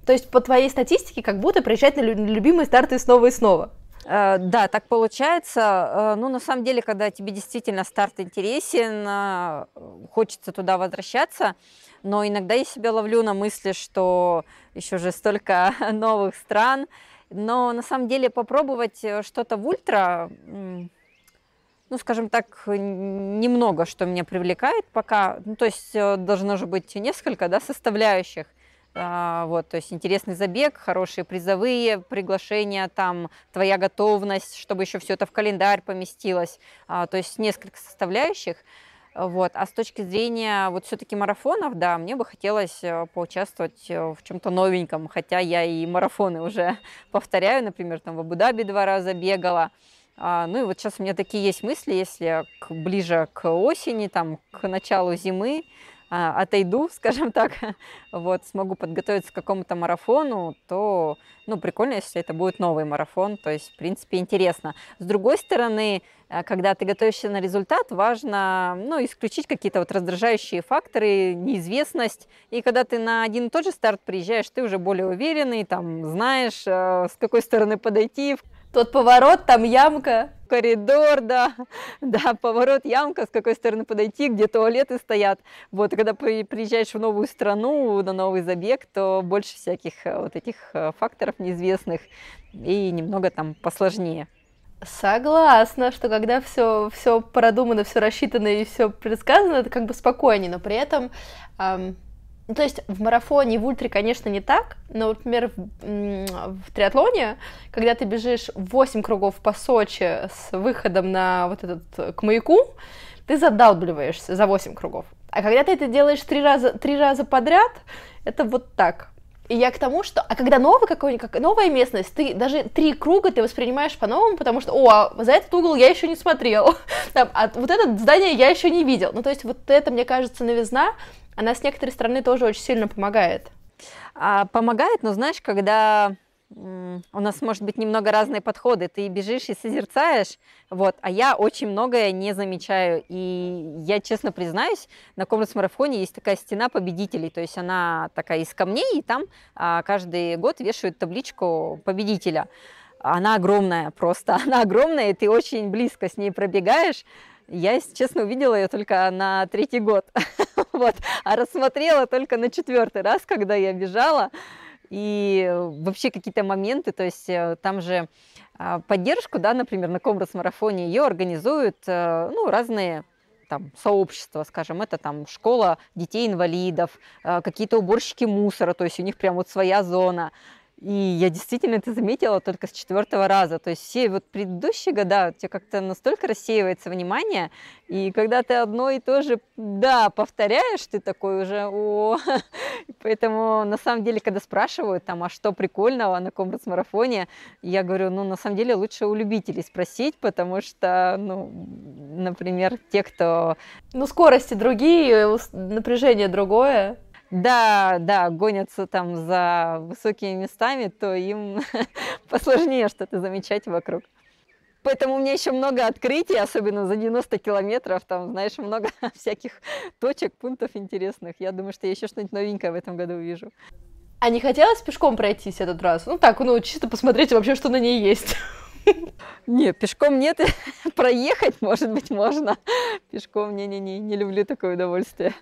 То есть по твоей статистике как будто приезжать на любимые старты снова и снова.
Uh, да, так получается. Uh, ну, на самом деле, когда тебе действительно старт интересен, uh, хочется туда возвращаться, но иногда я себя ловлю на мысли, что еще же столько новых стран, но на самом деле попробовать э, что-то в ультра, ну, скажем так, немного, что меня привлекает пока. Ну, то есть э, должно же быть несколько да, составляющих. А, вот, то есть интересный забег, хорошие призовые приглашения, там твоя готовность, чтобы еще все это в календарь поместилось. А, то есть несколько составляющих. Вот. А с точки зрения вот все-таки марафонов, да, мне бы хотелось э, поучаствовать э, в чем-то новеньком, хотя я и марафоны уже повторяю, например, там в Абу-Даби два раза бегала. А, ну и вот сейчас у меня такие есть мысли, если к, ближе к осени, там, к началу зимы, а, отойду, скажем так, вот, смогу подготовиться к какому-то марафону, то, ну, прикольно, если это будет новый марафон, то есть, в принципе, интересно. С другой стороны, когда ты готовишься на результат, важно, ну, исключить какие-то вот раздражающие факторы, неизвестность, и когда ты на один и тот же старт приезжаешь, ты уже более уверенный, там, знаешь, э, с какой стороны подойти,
тот поворот, там ямка.
Коридор, да, да, поворот, ямка, с какой стороны подойти, где туалеты стоят. Вот, и когда приезжаешь в новую страну, на новый забег, то больше всяких э, вот этих э, факторов неизвестных и немного там посложнее.
Согласна, что когда все, все продумано, все рассчитано и все предсказано, это как бы спокойнее, но при этом эм, то есть в марафоне, в ультре, конечно, не так, но, например, в, в триатлоне, когда ты бежишь 8 кругов по Сочи с выходом на вот этот, к маяку, ты задалбливаешься за 8 кругов. А когда ты это делаешь три раза, три раза подряд, это вот так. И я к тому, что... А когда новый какой-нибудь, как новая местность, ты даже три круга ты воспринимаешь по-новому, потому что, о, а за этот угол я еще не смотрел, Там, а вот это здание я еще не видел. Ну, то есть вот это, мне кажется, новизна, она с некоторой стороны тоже очень сильно помогает.
А, помогает, но знаешь, когда у нас, может быть, немного разные подходы. Ты бежишь и созерцаешь, вот, а я очень многое не замечаю. И я, честно признаюсь, на комнатс-марафоне есть такая стена победителей, то есть она такая из камней, и там а, каждый год вешают табличку победителя. Она огромная просто, она огромная, и ты очень близко с ней пробегаешь. Я, честно, увидела ее только на третий год, вот, а рассмотрела только на четвертый раз, когда я бежала. И вообще какие-то моменты, то есть э, там же а, поддержку, да, например, на Комрас-марафоне ее организуют э, ну, разные там, сообщества, скажем, это там школа детей-инвалидов, э, какие-то уборщики мусора, то есть у них прям вот своя зона. И я действительно это заметила только с четвертого раза. То есть все вот предыдущие года у тебя как-то настолько рассеивается внимание, и когда ты одно и то же, да, повторяешь, ты такой уже, о, поэтому на самом деле, когда спрашивают там, а что прикольного на комбат-марафоне, я говорю, ну, на самом деле лучше у любителей спросить, потому что, ну, например, те, кто...
Ну, скорости другие, напряжение другое
да, да, гонятся там за высокими местами, то им посложнее что-то замечать вокруг. Поэтому у меня еще много открытий, особенно за 90 километров. Там, знаешь, много всяких точек, пунктов интересных. Я думаю, что я еще что-нибудь новенькое в этом году увижу.
А не хотелось пешком пройтись этот раз? Ну так, ну чисто посмотреть вообще, что на ней есть.
Не, пешком нет, проехать, может быть, можно. Пешком не-не-не, не люблю такое удовольствие.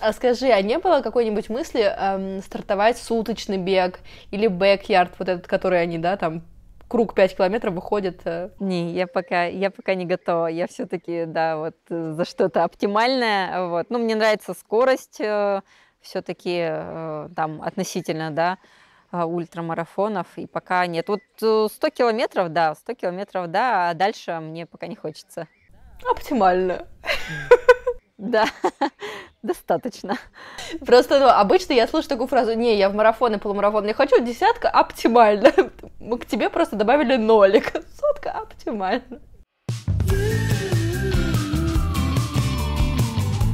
А скажи, а не было какой-нибудь мысли эм, стартовать суточный бег или бэк-ярд, вот этот, который они, да, там круг 5 километров выходит? Э...
Не, я пока, я пока не готова. Я все-таки, да, вот э, за что-то оптимальное. Вот. Ну, мне нравится скорость э, все-таки э, там относительно, да, э, ультрамарафонов, и пока нет. Вот 100 э, километров, да, 100 километров, да, а дальше мне пока не хочется.
Оптимально.
Да, достаточно.
Просто ну, обычно я слышу такую фразу, не, я в марафон и полумарафон не хочу, десятка оптимально. Мы к тебе просто добавили нолик. Сотка оптимально.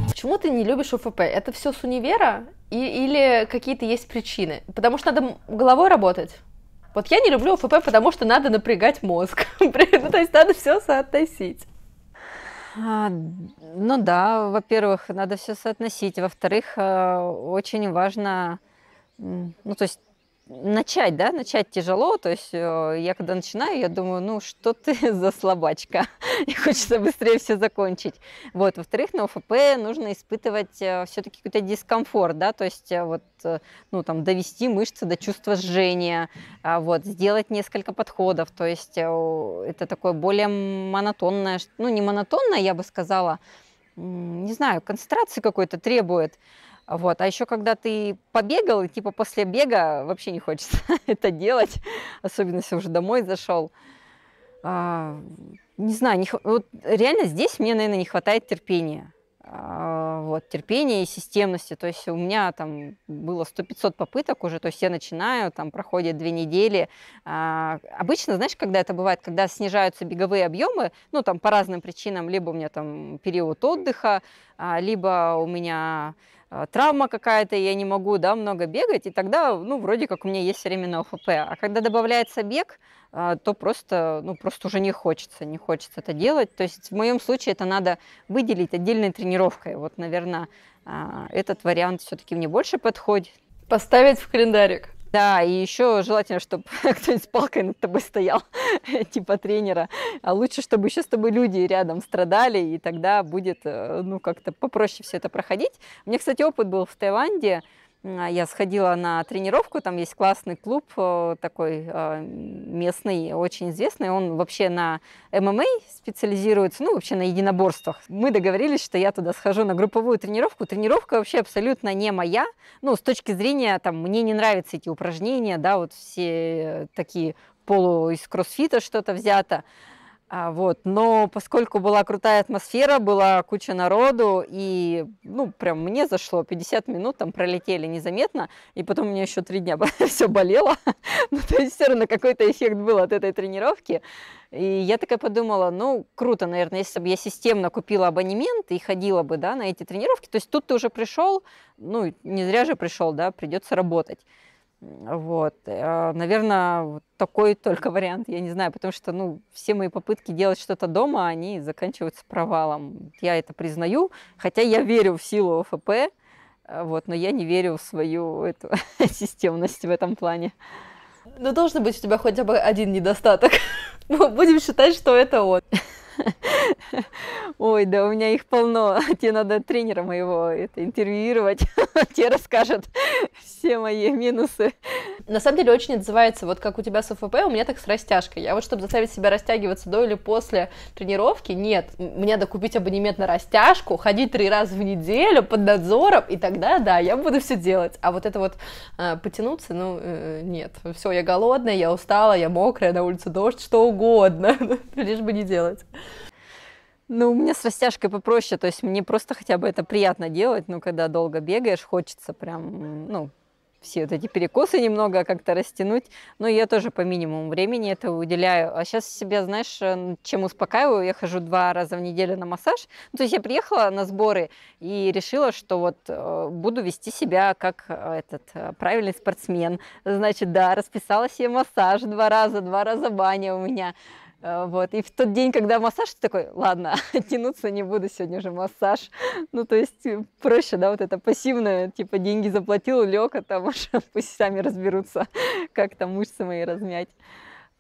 Почему ты не любишь УФП? Это все с универа и, или какие-то есть причины? Потому что надо головой работать. Вот я не люблю УФП, потому что надо напрягать мозг. ну, то есть надо все соотносить.
А, ну да, во-первых, надо все соотносить. Во-вторых, э, очень важно, ну то есть начать, да, начать тяжело, то есть э, я когда начинаю, я думаю, ну что ты за слабачка, и хочется быстрее все закончить. Вот, во-вторых, на ОФП нужно испытывать э, все-таки какой-то дискомфорт, да, то есть вот, ну там довести мышцы до чувства жжения, а вот, сделать несколько подходов, то есть это такое более монотонное, ну не монотонное, я бы сказала, не знаю, концентрации какой-то требует, вот. А еще когда ты побегал, и типа после бега вообще не хочется это делать, особенно если уже домой зашел. А, не знаю, не, вот реально здесь мне, наверное, не хватает терпения. А, вот, терпения и системности. То есть у меня там было 100-500 попыток уже, то есть я начинаю, там проходит две недели. А, обычно, знаешь, когда это бывает, когда снижаются беговые объемы, ну там по разным причинам, либо у меня там период отдыха, а, либо у меня а, травма какая-то, я не могу, да, много бегать, и тогда, ну, вроде как у меня есть время на ОФП. А когда добавляется бег, то просто, ну, просто уже не хочется, не хочется это делать. То есть в моем случае это надо выделить отдельной тренировкой. Вот, наверное, а, этот вариант все-таки мне больше подходит.
Поставить в календарик.
Да, и еще желательно, чтобы кто-нибудь с палкой над тобой стоял, типа тренера. А лучше, чтобы еще с тобой люди рядом страдали, и тогда будет, э, ну, как-то попроще все это проходить. У меня, кстати, опыт был в Таиланде. А, я сходила на тренировку, там есть классный клуб э, такой э, местный, очень известный. Он вообще на ММА специализируется, ну, вообще на единоборствах. Мы договорились, что я туда схожу на групповую тренировку. Тренировка вообще абсолютно не моя. Ну, с точки зрения, там, мне не нравятся эти упражнения, да, вот все такие полу из кроссфита что-то взято. А, вот. Но поскольку была крутая атмосфера, была куча народу, и, ну, прям мне зашло, 50 минут там пролетели незаметно, и потом у меня еще три дня все болело. ну, то есть все равно какой-то эффект был от этой тренировки. И я такая подумала, ну, круто, наверное, если бы я системно купила абонемент и ходила бы, да, на эти тренировки, то есть тут ты уже пришел, ну, не зря же пришел, да, придется работать. Вот. Э, Наверное, такой только вариант, я не знаю, потому что, ну, все мои попытки делать что-то дома, они заканчиваются провалом. Я это признаю, хотя я верю в силу ОФП, э, вот, но я не верю в свою эту системность в этом плане.
Ну, должен быть у тебя хотя бы один недостаток. Будем считать, что это он.
Ой, да у меня их полно. Тебе надо тренера моего это интервьюировать. Тебе расскажет все мои минусы.
На самом деле очень отзывается, вот как у тебя с ОФП, у меня так с растяжкой. Я вот, чтобы заставить себя растягиваться до или после тренировки, нет, мне надо купить абонемент на растяжку, ходить три раза в неделю под надзором, и тогда, да, я буду все делать. А вот это вот э, потянуться, ну, э, нет. Все, я голодная, я устала, я мокрая, на улице дождь, что угодно, лишь бы не делать.
Ну, у меня с растяжкой попроще, то есть мне просто хотя бы это приятно делать, ну, когда долго бегаешь, хочется прям, ну, все вот эти перекосы немного как-то растянуть, но я тоже по минимуму времени это уделяю. А сейчас себя, знаешь, э, чем успокаиваю, я хожу два раза в неделю на массаж. Ну, то есть я приехала на сборы и решила, что вот э, буду вести себя как э, этот правильный спортсмен. Значит, да, расписала себе массаж два раза, два раза баня у меня. Э, вот. И в тот день, когда массаж, ты такой, ладно, тянуться не буду, сегодня уже массаж. Ну, то есть э, проще, да, вот это пассивное, типа деньги заплатил, лег, а там уж пусть сами разберутся, как там мышцы мои размять.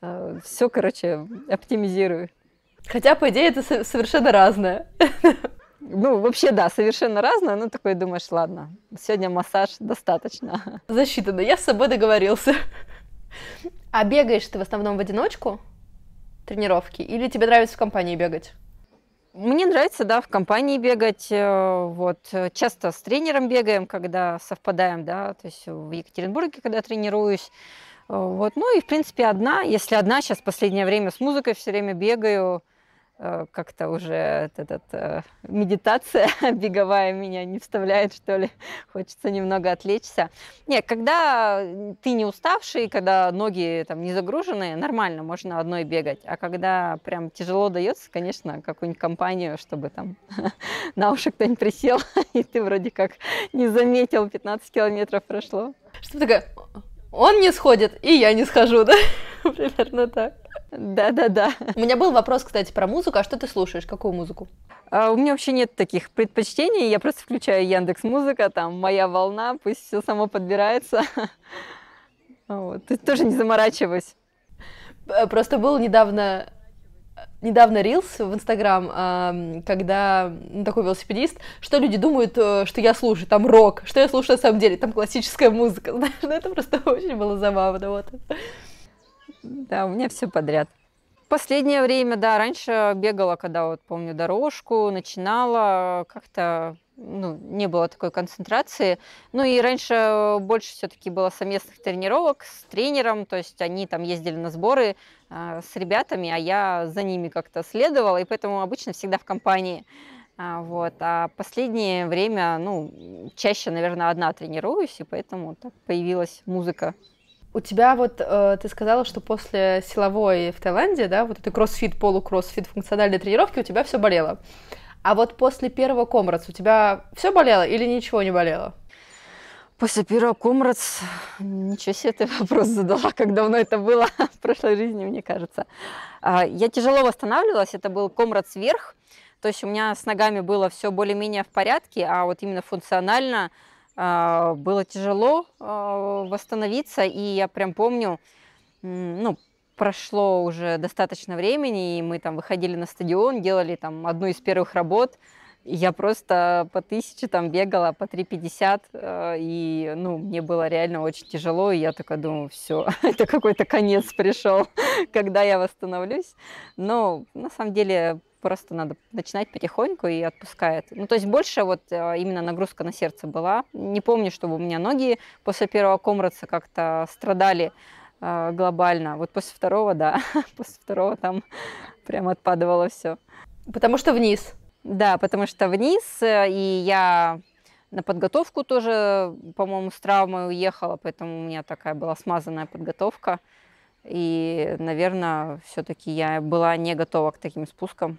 Э, Все, короче, оптимизирую.
Хотя, по идее, это совершенно разное.
Ну, вообще, да, совершенно разное, но такой думаешь, ладно, сегодня массаж достаточно.
Засчитано, я с собой договорился. А бегаешь ты в основном в одиночку? Тренировки? Или тебе нравится в компании бегать?
Мне нравится, да, в компании бегать. Э, вот. Часто с тренером бегаем, когда совпадаем, да, то есть в Екатеринбурге, когда тренируюсь. Э, вот. Ну и, в принципе, одна. Если одна, сейчас в последнее время с музыкой все время бегаю, как-то уже этот, э, медитация беговая меня не вставляет, что ли. Хочется немного отвлечься. Нет, когда ты не уставший, когда ноги там не загружены, нормально, можно одной бегать. А когда прям тяжело дается, конечно, какую-нибудь компанию, чтобы там на уши кто-нибудь присел, и ты вроде как не заметил, 15 километров прошло.
Что такое? Он не сходит, и я не схожу, да? Примерно так.
Да-да-да.
У меня был вопрос, кстати, про музыку. А что ты слушаешь? Какую музыку?
А, у меня вообще нет таких предпочтений. Я просто включаю Яндекс Музыка, там моя волна, пусть все само подбирается. Вот. Ты тоже не заморачивайся.
Просто был недавно недавно рилс в Инстаграм, когда ну, такой велосипедист, что люди думают, э, что я слушаю, там рок, что я слушаю на самом деле, там классическая музыка, знаешь, ну это просто очень было забавно, вот.
Да, у меня все подряд. Последнее время, да, раньше бегала, когда вот помню дорожку, начинала как-то ну, не было такой концентрации. Ну и раньше больше все-таки было совместных тренировок с тренером, то есть они там ездили на сборы э, с ребятами, а я за ними как-то следовала, и поэтому обычно всегда в компании. А, вот. А последнее время, ну, чаще, наверное, одна тренируюсь, и поэтому так появилась музыка.
У тебя вот, э, ты сказала, что после силовой в Таиланде, да, вот этой кроссфит, полукроссфит, функциональной тренировки у тебя все болело. А вот после первого комрадс у тебя все болело или ничего не болело?
После первого комрадс, ничего себе ты вопрос задала, как давно это было в прошлой жизни, мне кажется. А, я тяжело восстанавливалась, это был комрадс вверх, то есть у меня с ногами было все более-менее в порядке, а вот именно функционально было тяжело а, восстановиться, и я прям помню, ну, прошло уже достаточно времени, и мы там выходили на стадион, делали там одну из первых работ, я просто по тысяче там бегала, по 3,50, э, и, ну, мне было реально очень тяжело, и я такая думаю, все, это какой-то конец пришел, когда я восстановлюсь. Но на самом деле просто надо начинать потихоньку и отпускает. Ну, то есть больше вот э, именно нагрузка на сердце была. Не помню, чтобы у меня ноги после первого комрадса как-то страдали э, глобально. Вот после второго, да, после второго там прям отпадывало все.
Потому что вниз.
Да, потому что вниз, э, и я на подготовку тоже, по-моему, с травмой уехала, поэтому у меня такая была смазанная подготовка. И, наверное, все-таки я была не готова к таким спускам.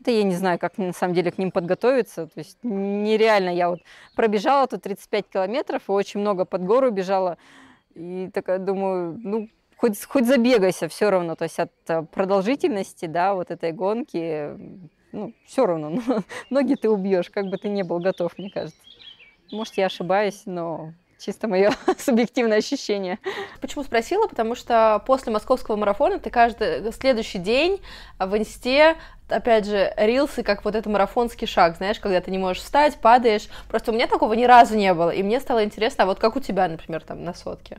Да я не знаю, как на самом деле к ним подготовиться. То есть нереально. Я вот пробежала тут 35 километров и очень много под гору бежала. И такая думаю, ну, хоть, хоть забегайся все равно. То есть от э, продолжительности, да, вот этой гонки ну, все равно, но ноги ты убьешь, как бы ты не был готов, мне кажется. Может, я ошибаюсь, но чисто мое субъективное ощущение.
Почему спросила? Потому что после московского марафона ты каждый следующий день в инсте опять же, рилсы как вот это марафонский шаг, знаешь, когда ты не можешь встать, падаешь. Просто у меня такого ни разу не было. И мне стало интересно, а вот как у тебя, например, там на сотке?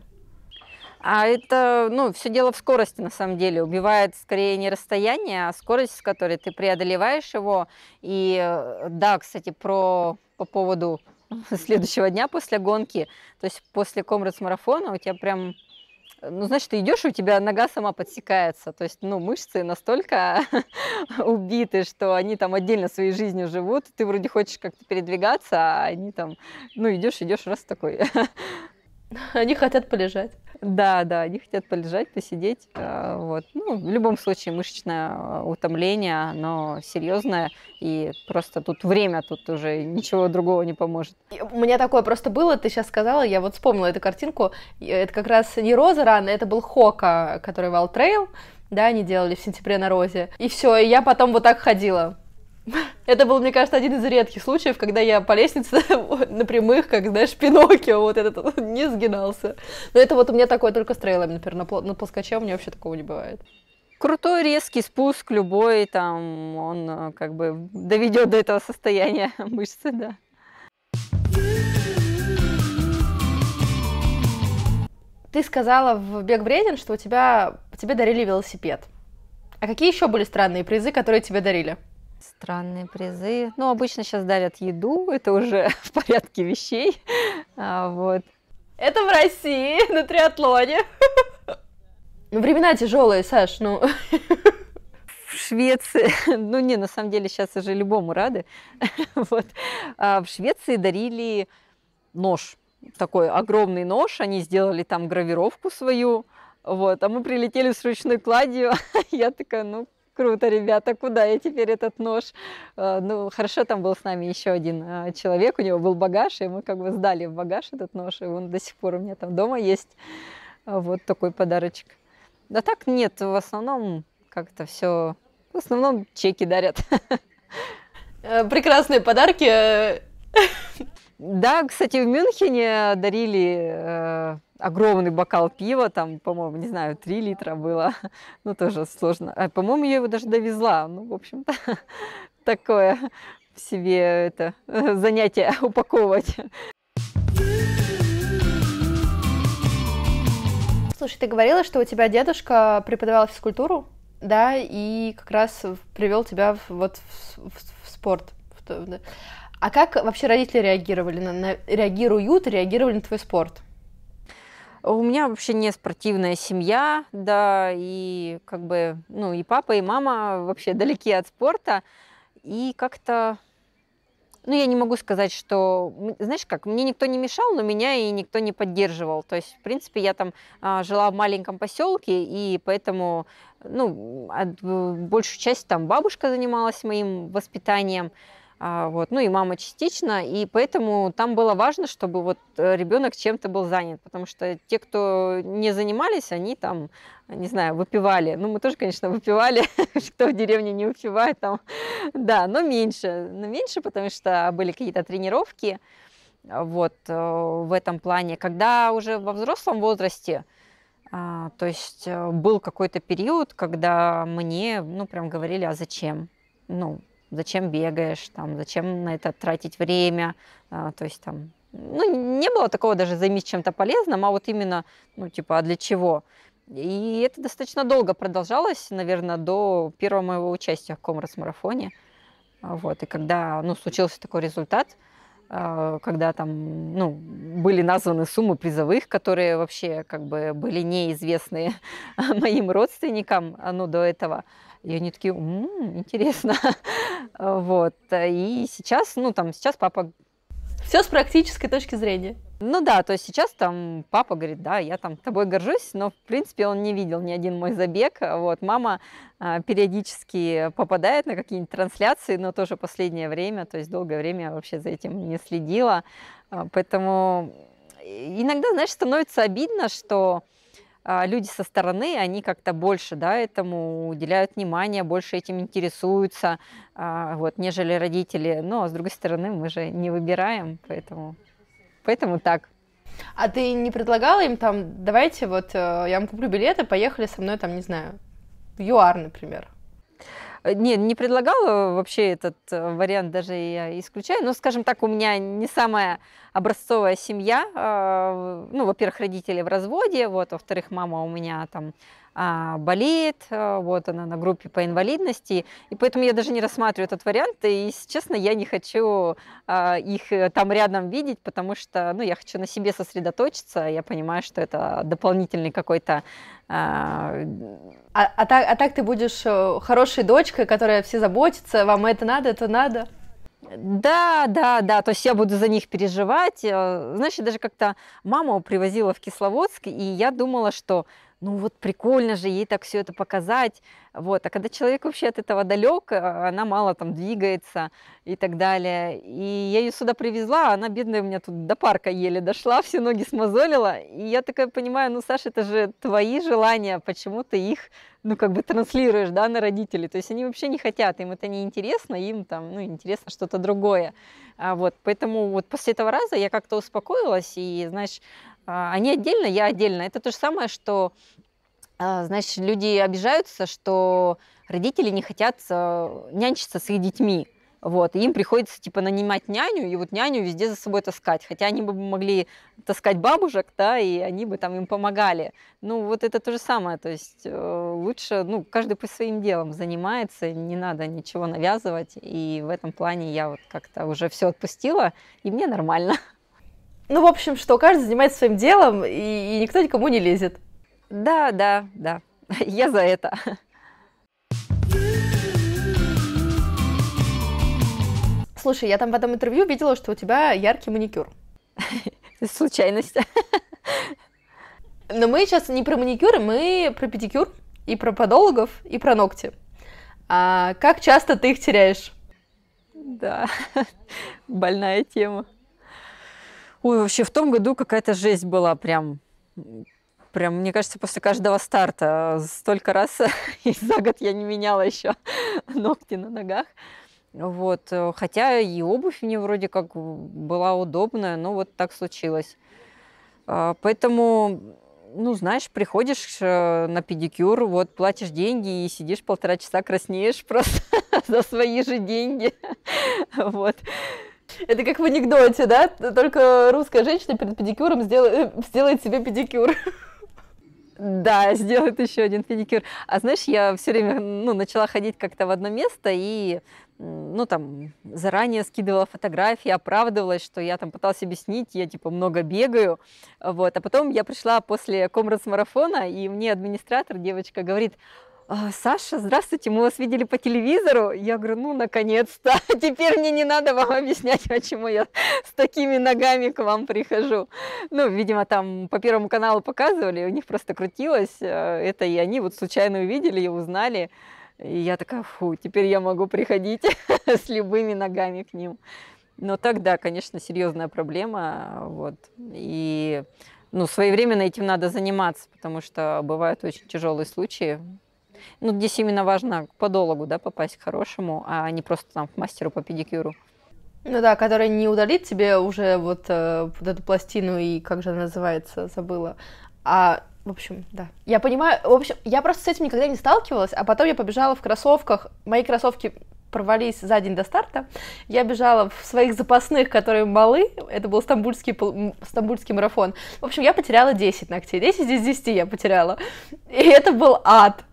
А это, ну, все дело в скорости, на самом деле. Убивает скорее не расстояние, а скорость, с которой ты преодолеваешь его. И э, да, кстати, про по поводу следующего дня после гонки, то есть после комрадс-марафона у тебя прям ну, значит, ты идешь, у тебя нога сама подсекается. То есть, ну, мышцы настолько убиты, что они там отдельно своей жизнью живут. Ты вроде хочешь как-то передвигаться, а они там, ну, идешь, идешь, раз такой.
Они хотят полежать.
Да, да, они хотят полежать, посидеть. А, вот. Ну, в любом случае мышечное а, утомление, оно серьезное, и просто тут время, тут уже ничего другого не поможет.
У меня такое просто было, ты сейчас сказала, я вот вспомнила эту картинку, это как раз не Rosa Run, это был Hoka, который Wild Trail, да, они делали в сентябре на Розе. И все, и я потом вот так ходила. Это был, мне кажется, один из редких случаев, когда я по лестнице на прямых, как, знаешь, Пиноккио, вот этот не сгинался. Но это вот у меня такое только с трейлами, например, на, на плоскоче у меня вообще такого не бывает.
Крутой резкий спуск любой, там, он э, как бы доведет до этого состояния мышцы, да.
Ты сказала в Бег Бреден, что у тебя, тебе дарили велосипед. А какие еще были странные призы, которые тебе дарили?
Странные призы. Ну, обычно сейчас дарят еду, это уже в порядке вещей. А, вот.
Это в России, на триатлоне. Ну, времена тяжелые, Саш, ну.
В Швеции, ну не, на самом деле сейчас уже любому рады. Вот. А в Швеции дарили нож, такой огромный нож, они сделали там гравировку свою, вот, а мы прилетели с ручной кладью, я такая, ну, Круто, ребята, куда я теперь этот нож? А, ну, хорошо, там был с нами еще один а, человек, у него был багаж, и мы как бы сдали в багаж этот нож, и он до сих пор у меня там дома есть. А, вот такой подарочек. Да так нет, в основном как-то все, в основном чеки дарят.
Э, прекрасные подарки.
Да, кстати, в Мюнхене дарили э, огромный бокал пива, там, по-моему, не знаю, 3 литра было, ну, тоже сложно. А, по-моему, я его даже довезла, ну, в общем-то, такое в себе это занятие упаковывать.
Слушай, ты говорила, что у тебя дедушка преподавал физкультуру, да, и как раз привел тебя в, вот в, в, в спорт. А как вообще родители реагировали на, на реагируют, реагировали на твой спорт?
У меня вообще не спортивная семья, да, и как бы, ну, и папа, и мама вообще далеки от спорта. И как-то ну, я не могу сказать, что, знаешь как, мне никто не мешал, но меня и никто не поддерживал. То есть, в принципе, я там а, жила в маленьком поселке, и поэтому, ну, от, большую часть там бабушка занималась моим воспитанием. А, вот, ну и мама частично, и поэтому там было важно, чтобы вот э, ребенок чем-то был занят, потому что те, кто не занимались, они там, не знаю, выпивали. Ну, мы тоже, конечно, выпивали, кто в деревне не выпивает там, да, но меньше, но меньше, потому что были какие-то тренировки, вот, э, в этом плане. Когда уже во взрослом возрасте, а, то есть э, был какой-то период, когда мне, ну, прям говорили, а зачем? Ну, зачем бегаешь, там, зачем на это тратить время, а, то есть там, ну, не было такого даже займись чем-то полезным, а вот именно, ну, типа, а для чего? И это достаточно долго продолжалось, наверное, до первого моего участия в Комрас-марафоне. Вот, и когда, ну, случился такой результат, а, когда там, ну, были названы суммы призовых, которые вообще как бы были неизвестны моим родственникам, ну, до этого, и они такие, м-м, интересно. вот. И сейчас, ну, там, сейчас папа...
Все с практической точки зрения.
Ну да, то есть сейчас там папа говорит, да, я там тобой горжусь, но в принципе он не видел ни один мой забег. Вот мама а, периодически попадает на какие-нибудь трансляции, но тоже последнее время, то есть долгое время вообще за этим не следила. А, поэтому иногда, знаешь, становится обидно, что люди со стороны, они как-то больше да, этому уделяют внимание, больше этим интересуются, а, вот, нежели родители. Но, с другой стороны, мы же не выбираем, поэтому, поэтому так.
А ты не предлагала им там, давайте вот, э, я вам куплю билеты, поехали со мной там, не знаю, в ЮАР, например?
Э, не, не предлагала вообще этот э, вариант, даже я исключаю. Но, скажем так, у меня не самая образцовая семья. А, ну, во-первых, родители в разводе, вот, во-вторых, мама у меня там болеет, а, вот она на группе по инвалидности, и поэтому я даже не рассматриваю этот вариант, и, если честно, я не хочу а, их э, там рядом видеть, потому что, ну, я хочу на себе сосредоточиться, я понимаю, что это дополнительный какой-то...
А, а, а, так, а так ты будешь э, хорошей дочкой, которая все заботится, вам это надо, это надо?
Да, да, да, то есть я буду за них переживать. Э, знаешь, я даже как-то маму привозила в Кисловодск, и я думала, что ну вот прикольно же ей так все это показать, вот, а когда человек вообще от этого далек, а, она мало там двигается и так далее, и я ее сюда привезла, а она бедная у меня тут до парка еле дошла, все ноги смазолила, и я такая понимаю, ну, Саша, это же твои желания, почему ты их, ну, как бы транслируешь, да, на родителей, то есть они вообще не хотят, им это не интересно, им там, ну, интересно что-то другое, а вот, поэтому вот после этого раза я как-то успокоилась, и, знаешь, они отдельно, я отдельно. Это то же самое, что, а, знаешь, люди обижаются, что родители не хотят а, нянчиться с их детьми. Вот, и им приходится, типа, нанимать няню, и вот няню везде за собой таскать. Хотя они бы могли таскать бабушек, да, и они бы там им помогали. Ну, вот это то же самое. То есть э, лучше, ну, каждый по своим делам занимается, не надо ничего навязывать. И в этом плане я вот как-то уже все отпустила, и мне нормально.
Ну, в общем, что каждый занимается своим делом, и, и никто никому не лезет.
Да, да, да. Я за это.
Слушай, я там в этом интервью видела, что у тебя яркий маникюр.
Случайность.
Но мы сейчас не про маникюр, мы про педикюр, и про подологов, и про ногти. А как часто ты их теряешь?
Да, больная тема. Ой, вообще в том году какая-то жесть была прям. Прям, мне кажется, после каждого старта столько раз и за год я не меняла еще ногти на ногах. Вот. Хотя и обувь мне вроде как была удобная, но вот так случилось. А, поэтому, ну, знаешь, приходишь э, на педикюр, вот платишь деньги и сидишь полтора часа краснеешь просто за свои же деньги. Вот.
Это как в анекдоте, да? Только русская женщина перед педикюром сделает, сделает себе педикюр.
Да, сделает еще один педикюр. А знаешь, я все время ну, начала ходить как-то в одно место и ну, там, заранее скидывала фотографии, оправдывалась, что я там пыталась объяснить, я, типа, много бегаю, вот, а потом я пришла после комрас-марафона, и мне администратор, девочка, говорит, «А, Саша, здравствуйте, мы вас видели по телевизору. Я говорю, ну, наконец-то, теперь мне не надо вам объяснять, почему я с такими ногами к вам прихожу. Ну, видимо, там по Первому каналу показывали, у них просто крутилось э, это, и они вот случайно увидели и узнали. И я такая, фу, теперь я могу приходить с любыми ногами к ним. Но тогда, конечно, серьезная проблема, вот. И ну, своевременно этим надо заниматься, потому что бывают очень тяжелые случаи, ну, здесь именно важно к подологу, да, попасть к хорошему, а не просто там к мастеру по педикюру.
Ну да, который не удалит тебе уже вот, э, вот эту пластину и как же она называется, забыла. А, в общем, да. Я понимаю, в общем, я просто с этим никогда не сталкивалась, а потом я побежала в кроссовках. Мои кроссовки порвались за день до старта. Я бежала в своих запасных, которые малы. Это был стамбульский, стамбульский марафон. В общем, я потеряла 10 ногтей. 10 из 10 я потеряла. И это был ад.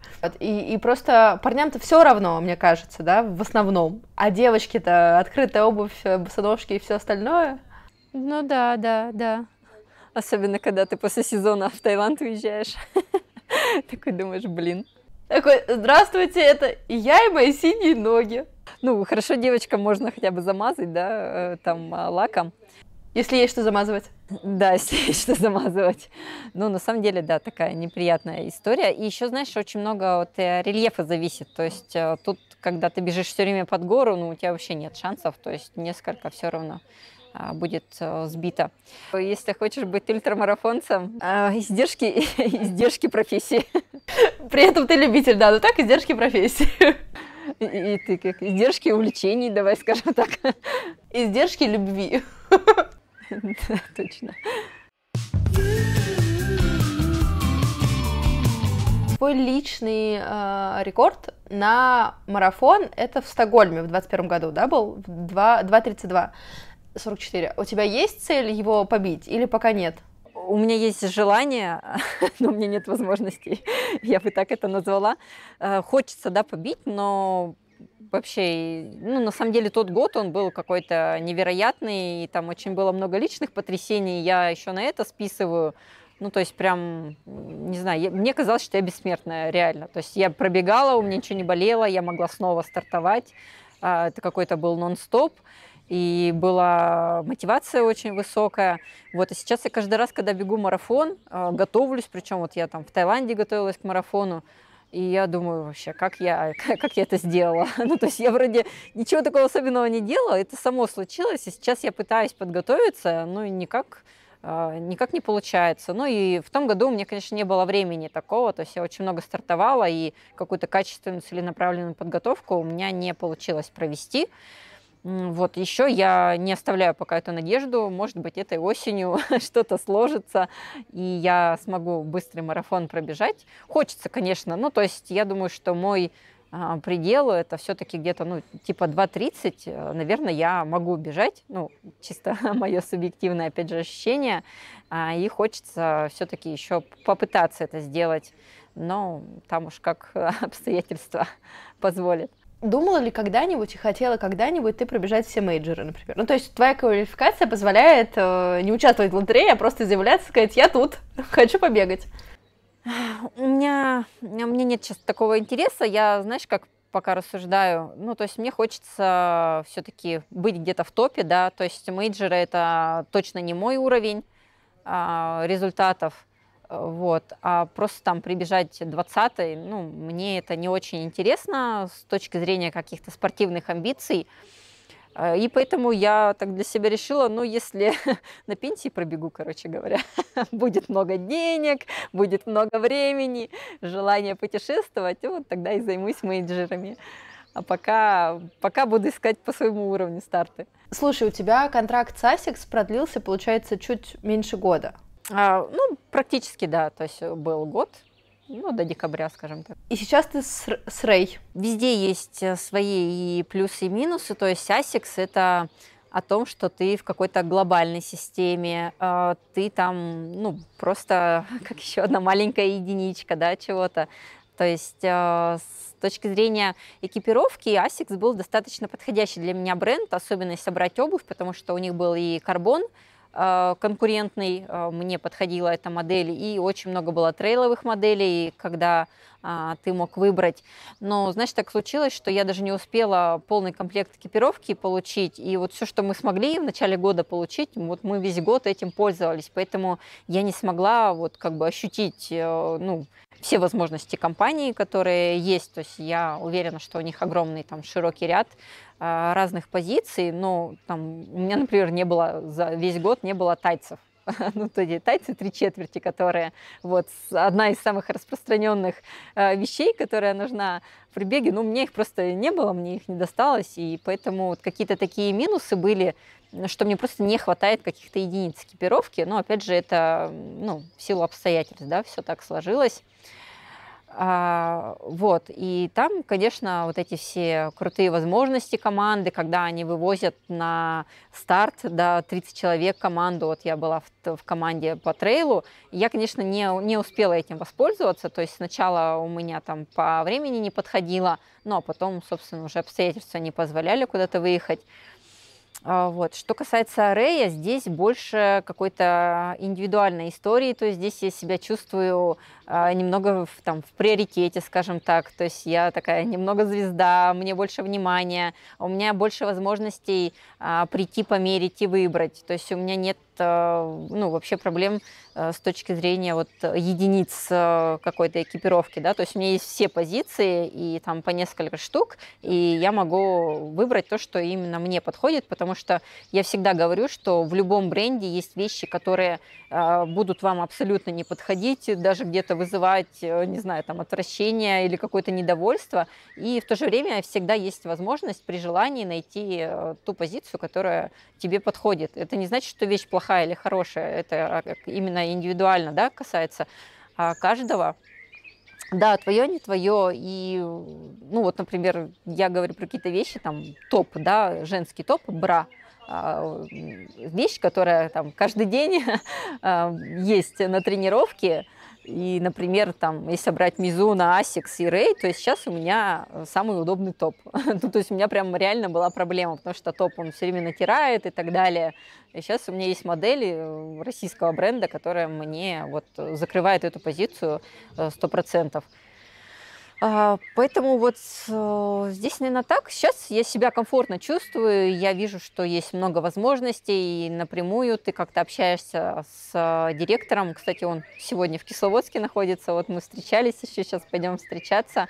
И, и просто парням-то все равно, мне кажется, да, в основном. А девочки-то открытая обувь, э, босоножки и все остальное.
Ну да, да, да. Особенно, когда ты после сезона в Таиланд уезжаешь. Такой думаешь, блин.
Такой, здравствуйте, это я и мои синие ноги.
Ну, хорошо девочкам можно хотя бы замазать, да, э, там, а, лаком.
Если есть что замазывать.
Да, если есть что замазывать. Ну, на самом деле, да, такая неприятная история. И еще, знаешь, очень много от э, рельефа зависит. То есть э, тут, когда ты бежишь все время под гору, ну, у тебя вообще нет шансов. То есть несколько все равно а, будет э, сбито. Если хочешь быть ультрамарафонцем, издержки, издержки профессии.
При этом ты любитель, да, но так издержки профессии.
И, и ты как издержки увлечений, давай скажем так.
Издержки любви.
Да, точно.
Твой личный э, рекорд на марафон это в Стокгольме в 21 году, да, был? 2.32, 44. У тебя есть цель его побить или пока нет?
У меня есть желание, но у меня нет возможностей, я бы так это назвала. Э, хочется, да, побить, но вообще, ну, на самом деле, тот год он был какой-то невероятный, и там очень было много личных потрясений, я еще на это списываю. Ну, то есть прям, не знаю, я, мне казалось, что я бессмертная, реально. То есть я пробегала, у меня ничего не болело, я могла снова стартовать. А, это какой-то был нон-стоп, и была мотивация очень высокая. Вот, и сейчас я каждый раз, когда бегу марафон, а, готовлюсь, причем вот я там в Таиланде готовилась к марафону, и я думаю вообще, как я, как я это сделала. ну, то есть я вроде ничего такого особенного не делала, это само случилось, и сейчас я пытаюсь подготовиться, ну и никак, э, никак не получается. Ну и в том году у меня, конечно, не было времени такого, то есть я очень много стартовала, и какую-то качественную целенаправленную подготовку у меня не получилось провести. Вот, еще я не оставляю пока эту надежду. Может быть, этой осенью что-то сложится, и я смогу быстрый марафон пробежать. Хочется, конечно. Ну, то есть я думаю, что мой а, предел это все-таки где-то, ну, типа 2.30, э, наверное, я могу бежать, ну, чисто мое субъективное, опять же, ощущение, а, и хочется все-таки еще попытаться это сделать, но там уж как обстоятельства позволят.
Думала ли когда-нибудь и хотела когда-нибудь ты пробежать все мейджоры, например? Ну, то есть твоя квалификация позволяет э, не участвовать в лотерее, а просто заявляться, сказать, я тут, хочу побегать.
У меня, у меня нет сейчас такого интереса. Я, знаешь, как пока рассуждаю, ну, то есть мне хочется все-таки быть где-то в топе, да, то есть мейджоры это точно не мой уровень а, результатов. Вот. А просто там прибежать 20 ну, мне это не очень интересно с точки зрения каких-то спортивных амбиций. Э, и поэтому я так для себя решила, ну, если на пенсии пробегу, короче говоря, будет много денег, будет много времени, желание путешествовать, вот тогда и займусь менеджерами. А пока, пока буду искать по своему уровню старты.
Слушай, у тебя контракт с ASICS продлился, получается, чуть меньше года.
А, ну, практически, да. То есть был год, ну, до декабря, скажем так.
И сейчас ты с, с Рэй.
Везде есть э, свои и плюсы, и минусы. То есть ASICS — это о том, что ты в какой-то глобальной системе, э, ты там, ну, просто как еще одна маленькая единичка, да, чего-то. То есть э, с точки зрения экипировки ASICS был достаточно подходящий для меня бренд, особенно если брать обувь, потому что у них был и карбон, э, конкурентный, э, мне подходила эта модель, и очень много было трейловых моделей, когда а, ты мог выбрать. Но, знаешь, так случилось, что я даже не успела полный комплект экипировки получить, и вот все, что мы смогли в начале года получить, вот мы весь год этим пользовались, поэтому я не смогла вот как бы ощутить, ну, все возможности компании, которые есть. То есть я уверена, что у них огромный там широкий ряд э, разных позиций. Но там у меня, например, не было за весь год не было тайцев. ну, то есть тайцы три четверти, которые вот одна из самых распространенных э, вещей, которая нужна в беге. Ну, мне их просто не было, мне их не досталось, и поэтому вот какие-то такие минусы были, что мне просто не хватает каких-то единиц экипировки. Но опять же, это ну, в силу обстоятельств, да, все так сложилось. А, вот, и там, конечно, вот эти все крутые возможности команды, когда они вывозят на старт до 30 человек команду, вот я была в, в команде по трейлу, я, конечно, не, не успела этим воспользоваться, то есть сначала у меня там по времени не подходило, но ну, а потом, собственно, уже обстоятельства не позволяли куда-то выехать. А, вот. Что касается Рэя, здесь больше какой-то индивидуальной истории, то есть здесь я себя чувствую а, немного в, там, в приоритете, скажем так, то есть я такая немного звезда, мне больше внимания, у меня больше возможностей а, прийти, померить и выбрать, то есть у меня нет ну, вообще проблем э, с точки зрения вот единиц э, какой-то экипировки, да, то есть у меня есть все позиции и там по несколько штук, и я могу выбрать то, что именно мне подходит, потому что я всегда говорю, что в любом бренде есть вещи, которые э, будут вам абсолютно не подходить, даже где-то вызывать, не знаю, там отвращение или какое-то недовольство, и в то же время всегда есть возможность при желании найти ту позицию, которая тебе подходит. Это не значит, что вещь плохая, плохая или хорошая, это а, именно индивидуально да, касается а, каждого. Да, твое, не твое. И, ну вот, например, я говорю про какие-то вещи, там, топ, да, женский топ, бра, а, вещь, которая там каждый день есть на тренировке, и, например, там, если брать Мизуна, Asics и Ray, то сейчас у меня самый удобный топ. ну, то есть у меня прям реально была проблема, потому что топ он все время натирает и так далее. И сейчас у меня есть модели э, российского бренда, которая мне вот закрывает эту позицию 100%. А, поэтому вот э, здесь, наверное, так. Сейчас я себя комфортно чувствую, я вижу, что есть много возможностей, и напрямую ты как-то общаешься с директором. Кстати, он сегодня в Кисловодске находится, вот мы встречались еще, сейчас пойдем встречаться.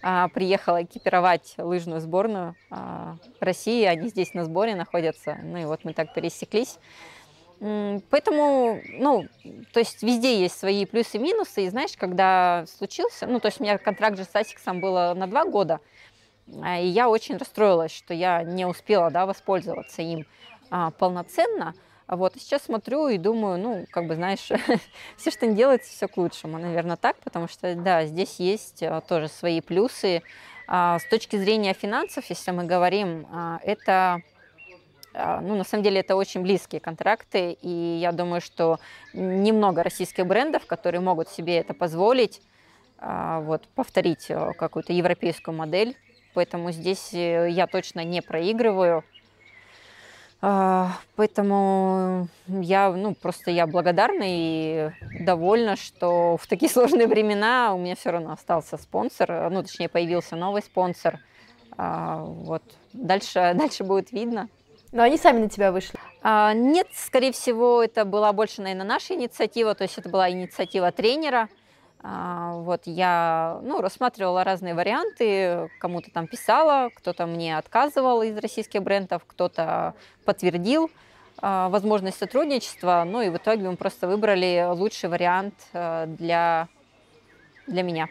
А, приехала экипировать лыжную сборную а, России, они здесь на сборе находятся, ну и вот мы так пересеклись. Поэтому, ну, то есть везде есть свои плюсы и минусы. И знаешь, когда случился, ну, то есть у меня контракт же с Асиксом было на два года, а, и я очень расстроилась, что я не успела, да, воспользоваться им а, полноценно. Вот, и сейчас смотрю и думаю, ну, как бы, знаешь, все, что не делается, все к лучшему, наверное, так, потому что, да, здесь есть а, тоже свои плюсы. А, с точки зрения финансов, если мы говорим, а, это а, ну, на самом деле это очень близкие контракты, и я думаю, что немного российских брендов, которые могут себе это позволить, а, вот, повторить э, какую-то европейскую модель. Поэтому здесь э, я точно не проигрываю. А, поэтому я, ну, просто я благодарна и довольна, что в такие сложные времена у меня все равно остался спонсор, ну, точнее, появился новый спонсор. Вот. Дальше, дальше будет видно.
Но они сами на тебя вышли?
А, нет, скорее всего, это была больше, наверное, наша инициатива, то есть это была инициатива тренера. А, вот я ну, рассматривала разные варианты, кому-то там писала, кто-то мне отказывал из российских брендов, кто-то подтвердил а, возможность сотрудничества, ну и в итоге мы просто выбрали лучший вариант а, для, для меня.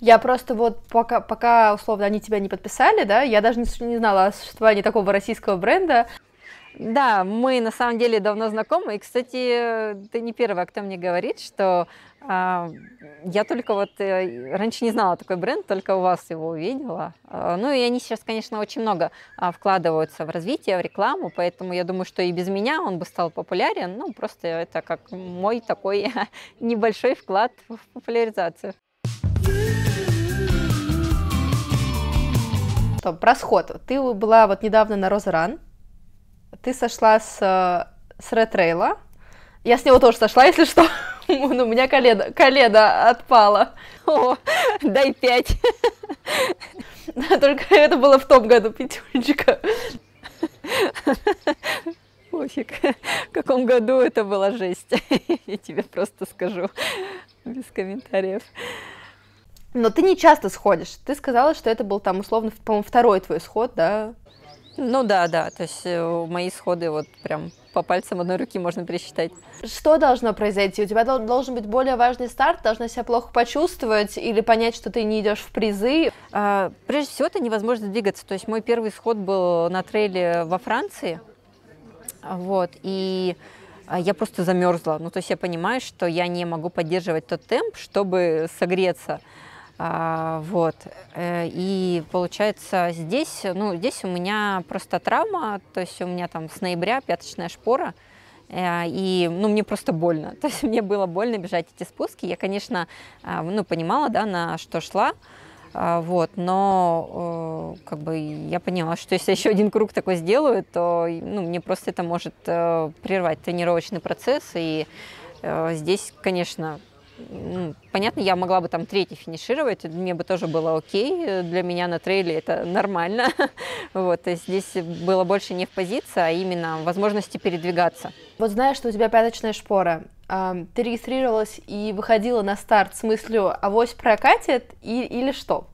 Я просто вот пока, пока условно они тебя не подписали, да, я даже не, не знала о существовании такого российского бренда.
Да, мы на самом деле давно знакомы. И, кстати, ты не первая, кто мне говорит, что э, я только вот э, раньше не знала такой бренд, только у вас его увидела. Э, ну и они сейчас, конечно, очень много э, вкладываются в развитие, в рекламу, поэтому я думаю, что и без меня он бы стал популярен. Ну, просто это как мой такой небольшой вклад в популяризацию.
Про сход. Ты была вот недавно на Розран, ты сошла с, с ретрейла. Я с него тоже сошла, если что. Ну, у меня колено, колено отпало.
О, дай пять.
Только это было в том году, пятюнчика.
Пофиг, в каком году это была жесть. Я тебе просто скажу без комментариев.
Но ты не часто сходишь. Ты сказала, что это был там условно, по-моему, второй твой сход, да?
Ну да, да. То есть э, мои сходы вот прям по пальцам одной руки можно пересчитать.
Что должно произойти? У тебя должен быть более важный старт, должна себя плохо почувствовать или понять, что ты не идешь в призы?
А, прежде всего, это невозможно двигаться. То есть мой первый сход был на трейле во Франции. Вот, и а, я просто замерзла. Ну, то есть я понимаю, что я не могу поддерживать тот темп, чтобы согреться. А, вот. Э, и получается здесь, ну, здесь у меня просто травма, то есть у меня там с ноября пяточная шпора, э, и, ну, мне просто больно. То есть мне было больно бежать эти спуски. Я, конечно, а, ну, понимала, да, на что шла, вот, но как бы я поняла, что если еще один круг такой сделаю, то ну, мне просто это может э, прервать тренировочный процесс. И здесь, конечно, понятно, я могла бы там третий финишировать, мне бы тоже было окей, для меня на трейле это нормально. вот, то есть здесь было больше не в позиции, а именно возможности передвигаться.
Вот знаешь, что у тебя пяточная шпора, ты регистрировалась и выходила на старт с мыслью «авось прокатит» и, или что?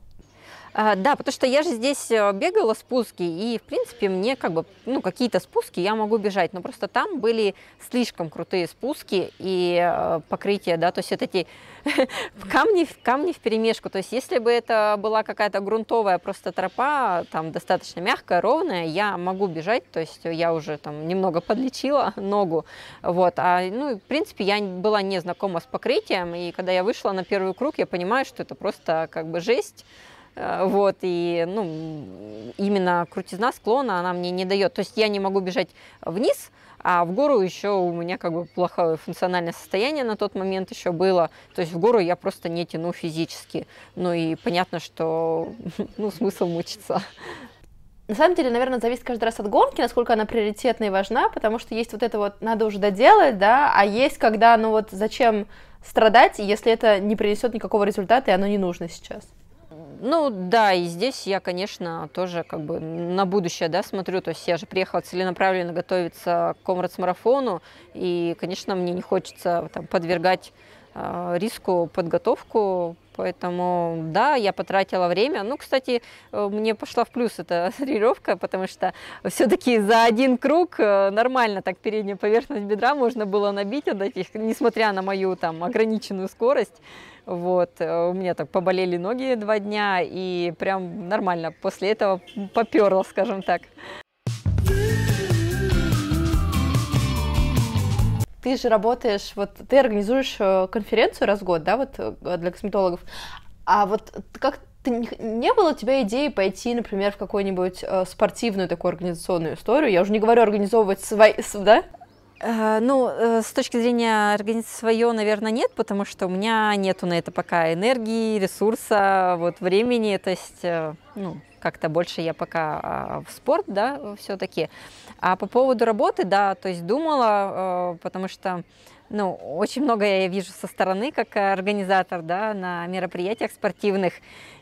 А, да, потому что я же здесь э, бегала спуски, и, в принципе, мне как бы, ну, какие-то спуски я могу бежать, но просто там были слишком крутые спуски и э, покрытия, да, то есть вот эти камни, камни в перемешку, то есть если бы это была какая-то грунтовая просто тропа, там, достаточно мягкая, ровная, я могу бежать, то есть я уже там немного подлечила ногу, вот, а, ну, в принципе, я была не знакома с покрытием, и когда я вышла на первый круг, я понимаю, что это просто как бы жесть, вот, и, ну, именно крутизна склона, она мне не дает. То есть я не могу бежать вниз, а в гору еще у меня как бы плохое функциональное состояние на тот момент еще было. То есть в гору я просто не тяну физически. Ну и понятно, что ну, смысл мучиться.
На самом деле, наверное, зависит каждый раз от гонки, насколько она приоритетна и важна, потому что есть вот это вот надо уже доделать, да, а есть когда, ну вот зачем страдать, если это не принесет никакого результата и оно не нужно сейчас.
Ну да, и здесь я, конечно, тоже как бы на будущее, да, смотрю. То есть я же приехала целенаправленно готовиться к комрадс-марафону, и, конечно, мне не хочется там, подвергать риску подготовку, Поэтому, да, я потратила время. Ну, кстати, э, мне пошла в плюс эта тренировка, потому что все-таки за один круг э, нормально так переднюю поверхность бедра можно было набить от этих, несмотря на мою там ограниченную скорость. Вот, э, у меня так поболели ноги два дня, и прям нормально после этого поперло, скажем так.
Ты же работаешь, вот ты организуешь э, конференцию раз в год, да, вот э, для косметологов. А вот как ты, не было у тебя идеи пойти, например, в какую-нибудь э, спортивную такую организационную историю? Я уже не говорю организовывать свои, да?
Ну, с точки зрения организации свое, наверное, нет, потому что у меня нету на это пока энергии, ресурса, вот времени, то есть, ну, как-то больше я пока а, в спорт, да, все-таки. А по поводу работы, да, то есть думала, потому что ну, очень много я вижу со стороны, как организатор, да, на мероприятиях спортивных,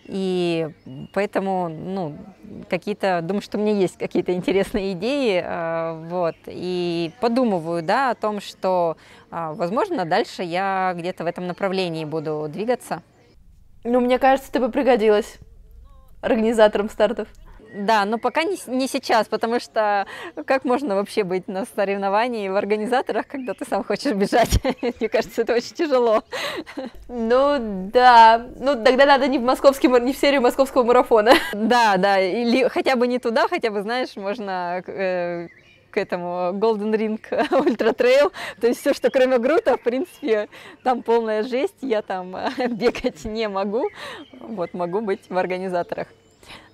и поэтому, ну, какие-то, думаю, что у меня есть какие-то интересные идеи, э, вот, и подумываю, да, о том, что, э, возможно, дальше я где-то в этом направлении буду двигаться.
Ну, мне кажется, ты бы пригодилась организатором стартов.
Да, но пока не, не сейчас, потому что как можно вообще быть на соревновании в организаторах, когда ты сам хочешь бежать? Мне кажется, это очень тяжело.
Ну да, ну тогда надо не в московский, не в серию московского марафона.
Да, да, или хотя бы не туда, хотя бы, знаешь, можно э, к этому Golden Ring Ultra Trail, то есть все, что кроме грута, в принципе, там полная жесть, я там бегать не могу, вот могу быть в организаторах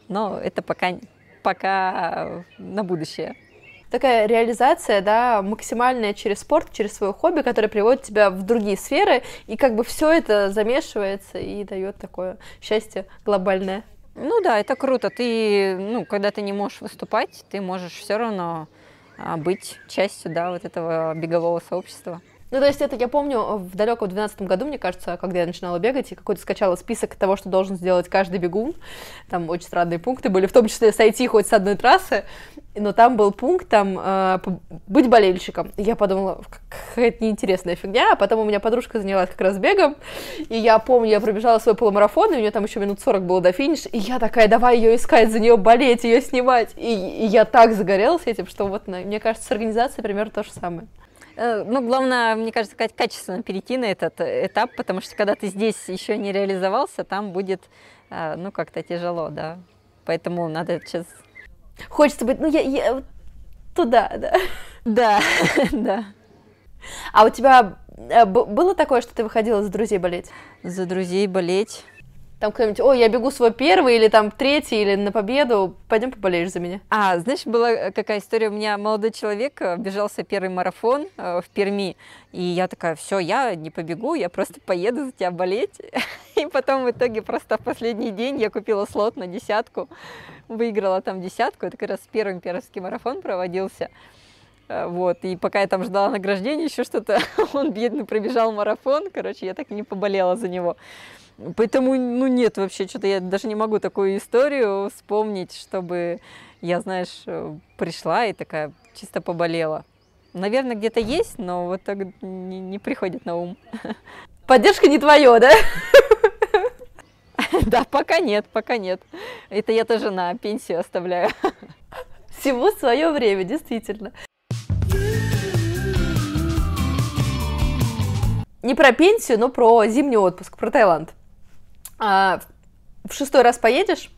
но это пока, пока на будущее.
Такая реализация, да, максимальная через спорт, через свое хобби, которое приводит тебя в другие сферы, и как бы все это замешивается и дает такое счастье глобальное.
Ну да, это круто. Ты, ну, когда ты не можешь выступать, ты можешь все равно а, быть частью, да, вот этого бегового сообщества.
Ну, то есть это, я помню, в далеком 12 году, мне кажется, когда я начинала бегать, и какой-то скачала список того, что должен сделать каждый бегун. Там очень странные пункты были, в том числе сойти хоть с одной трассы, но там был пункт, там, э, быть болельщиком. И я подумала, какая-то неинтересная фигня, а потом у меня подружка занялась как раз бегом, и я помню, я пробежала свой полумарафон, и у нее там еще минут 40 было до финиша, и я такая, давай ее искать, за нее болеть, ее снимать. И, и я так загорелась этим, что вот, мне кажется, с организацией примерно то же самое.
Э, ну, главное, мне кажется, качественно перейти на этот этап, потому что когда ты здесь еще не реализовался, там будет, э, ну, как-то тяжело, да. Поэтому надо сейчас...
Хочется быть, ну, я, я туда, да.
Да, да.
А у тебя э, было такое, что ты выходила за друзей болеть?
За друзей болеть?
Там кто-нибудь, ой, я бегу свой первый или там третий, или на победу, пойдем поболеешь за меня.
А, знаешь, была э, какая история, у меня молодой человек э, бежался первый марафон э, в Перми, и я такая, все, я не побегу, я просто поеду за тебя болеть. И потом в итоге просто в последний день я купила слот на десятку, выиграла там десятку, это как раз первый пермский марафон проводился. Э, вот, и пока я там ждала награждения, еще что-то, он бедный пробежал марафон, короче, я так и не поболела за него. Поэтому, ну, нет вообще, что-то я даже не могу такую историю вспомнить, чтобы я, знаешь, э, пришла и такая чисто поболела. Наверное, где-то есть, но вот так не, не приходит на ум.
Поддержка не твое, да?
Да, пока нет, пока нет. Это я тоже на пенсию оставляю.
Всему свое время, действительно. Не про пенсию, но про зимний отпуск, про Таиланд. А, в шестой раз поедешь?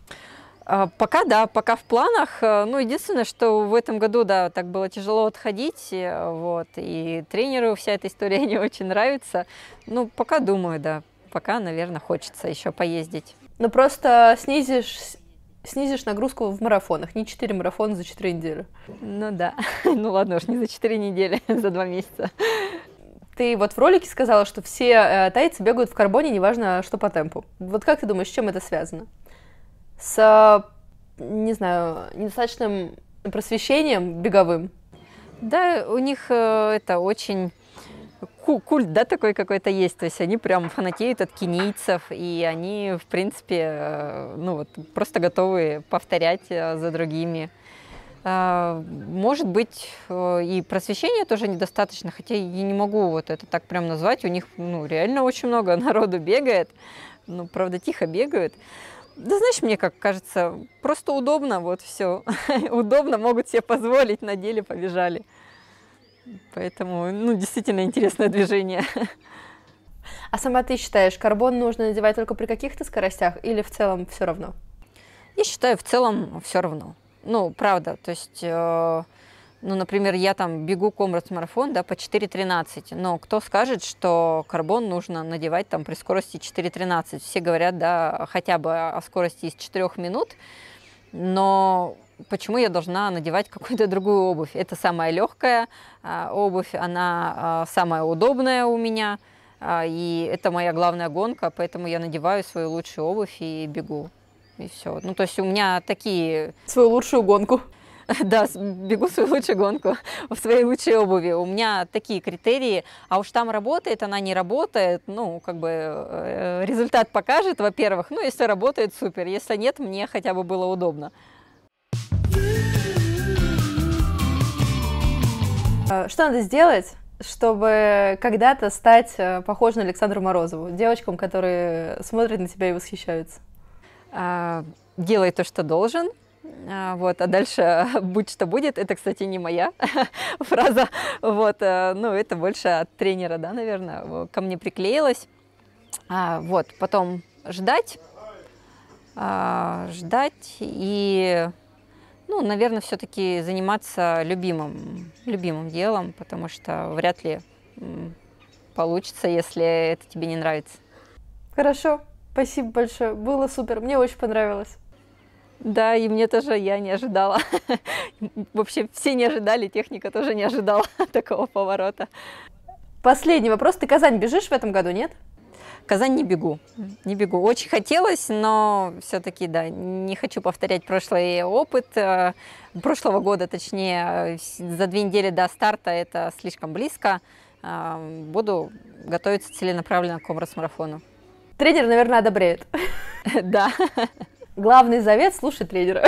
А, пока да, пока в планах. Э, ну, единственное, что в этом году, да, так было тяжело отходить, э, вот, и тренеру вся эта история не очень нравится. Ну, пока думаю, да, пока, наверное, хочется еще поездить.
Ну, просто снизишь снизишь нагрузку в марафонах, не 4 марафона за 4 недели.
Ну да, ну ладно уж, не за 4 недели, за 2 месяца.
Ты вот в ролике сказала, что все э, тайцы бегают в карбоне, неважно, что по темпу. Вот как ты думаешь, с чем это связано? С, не знаю, недостаточным просвещением беговым?
Да, у них э, это очень культ, да, такой какой-то есть. То есть они прям фанатеют от кенийцев, и они, в принципе, э, ну вот, просто готовы повторять за другими. А, может быть, э, и просвещения тоже недостаточно, хотя я не могу вот это так прям назвать. У них ну, реально очень много народу бегает, ну, правда, тихо бегают. Да знаешь, мне как кажется, просто удобно, вот все. удобно, могут себе позволить, на деле побежали. Поэтому, ну, действительно интересное движение.
А сама ты считаешь, карбон нужно надевать только при каких-то скоростях или в целом все равно?
Я считаю, в целом все равно. Ну, правда, то есть, э, ну, например, я там бегу комрадс марафон, да, по 4.13, но кто скажет, что карбон нужно надевать там при скорости 4.13? Все говорят, да, хотя бы о скорости из 4 минут, но почему я должна надевать какую-то другую обувь? Это самая легкая э, обувь, она э, самая удобная у меня, э, и это моя главная гонка, поэтому я надеваю свою лучшую обувь и бегу и все. Ну, то есть у меня такие...
Свою лучшую гонку.
Да, бегу свою лучшую гонку в своей лучшей обуви. У меня такие критерии. А уж там работает, она не работает. Ну, как бы э, результат покажет, во-первых. Ну, если работает, супер. Если нет, мне хотя бы было удобно.
А, что надо сделать, чтобы когда-то стать э, похожей на Александру Морозову, девочкам, которые смотрят на тебя и восхищаются?
А, делай то, что должен, а, вот, а дальше будь что будет. Это, кстати, не моя фраза, вот, э, ну, это больше от тренера, да, наверное, ко мне приклеилась. А, вот, потом ждать, ждать и, ну, наверное, все-таки заниматься любимым, любимым делом, потому что вряд ли получится, если это тебе не нравится.
Хорошо, Спасибо большое. Было супер. Мне очень понравилось.
Да, и мне тоже я не ожидала. Вообще все не ожидали, техника тоже не ожидала такого поворота.
Последний вопрос. Ты Казань бежишь в этом году, нет?
Казань не бегу, не бегу. Очень хотелось, но все-таки, да, не хочу повторять прошлый опыт, э, прошлого года, точнее, за две недели до старта это слишком близко. Э, буду готовиться целенаправленно к комрас-марафону.
Тренер, наверное, одобряет.
Да.
Главный завет – слушай тренера.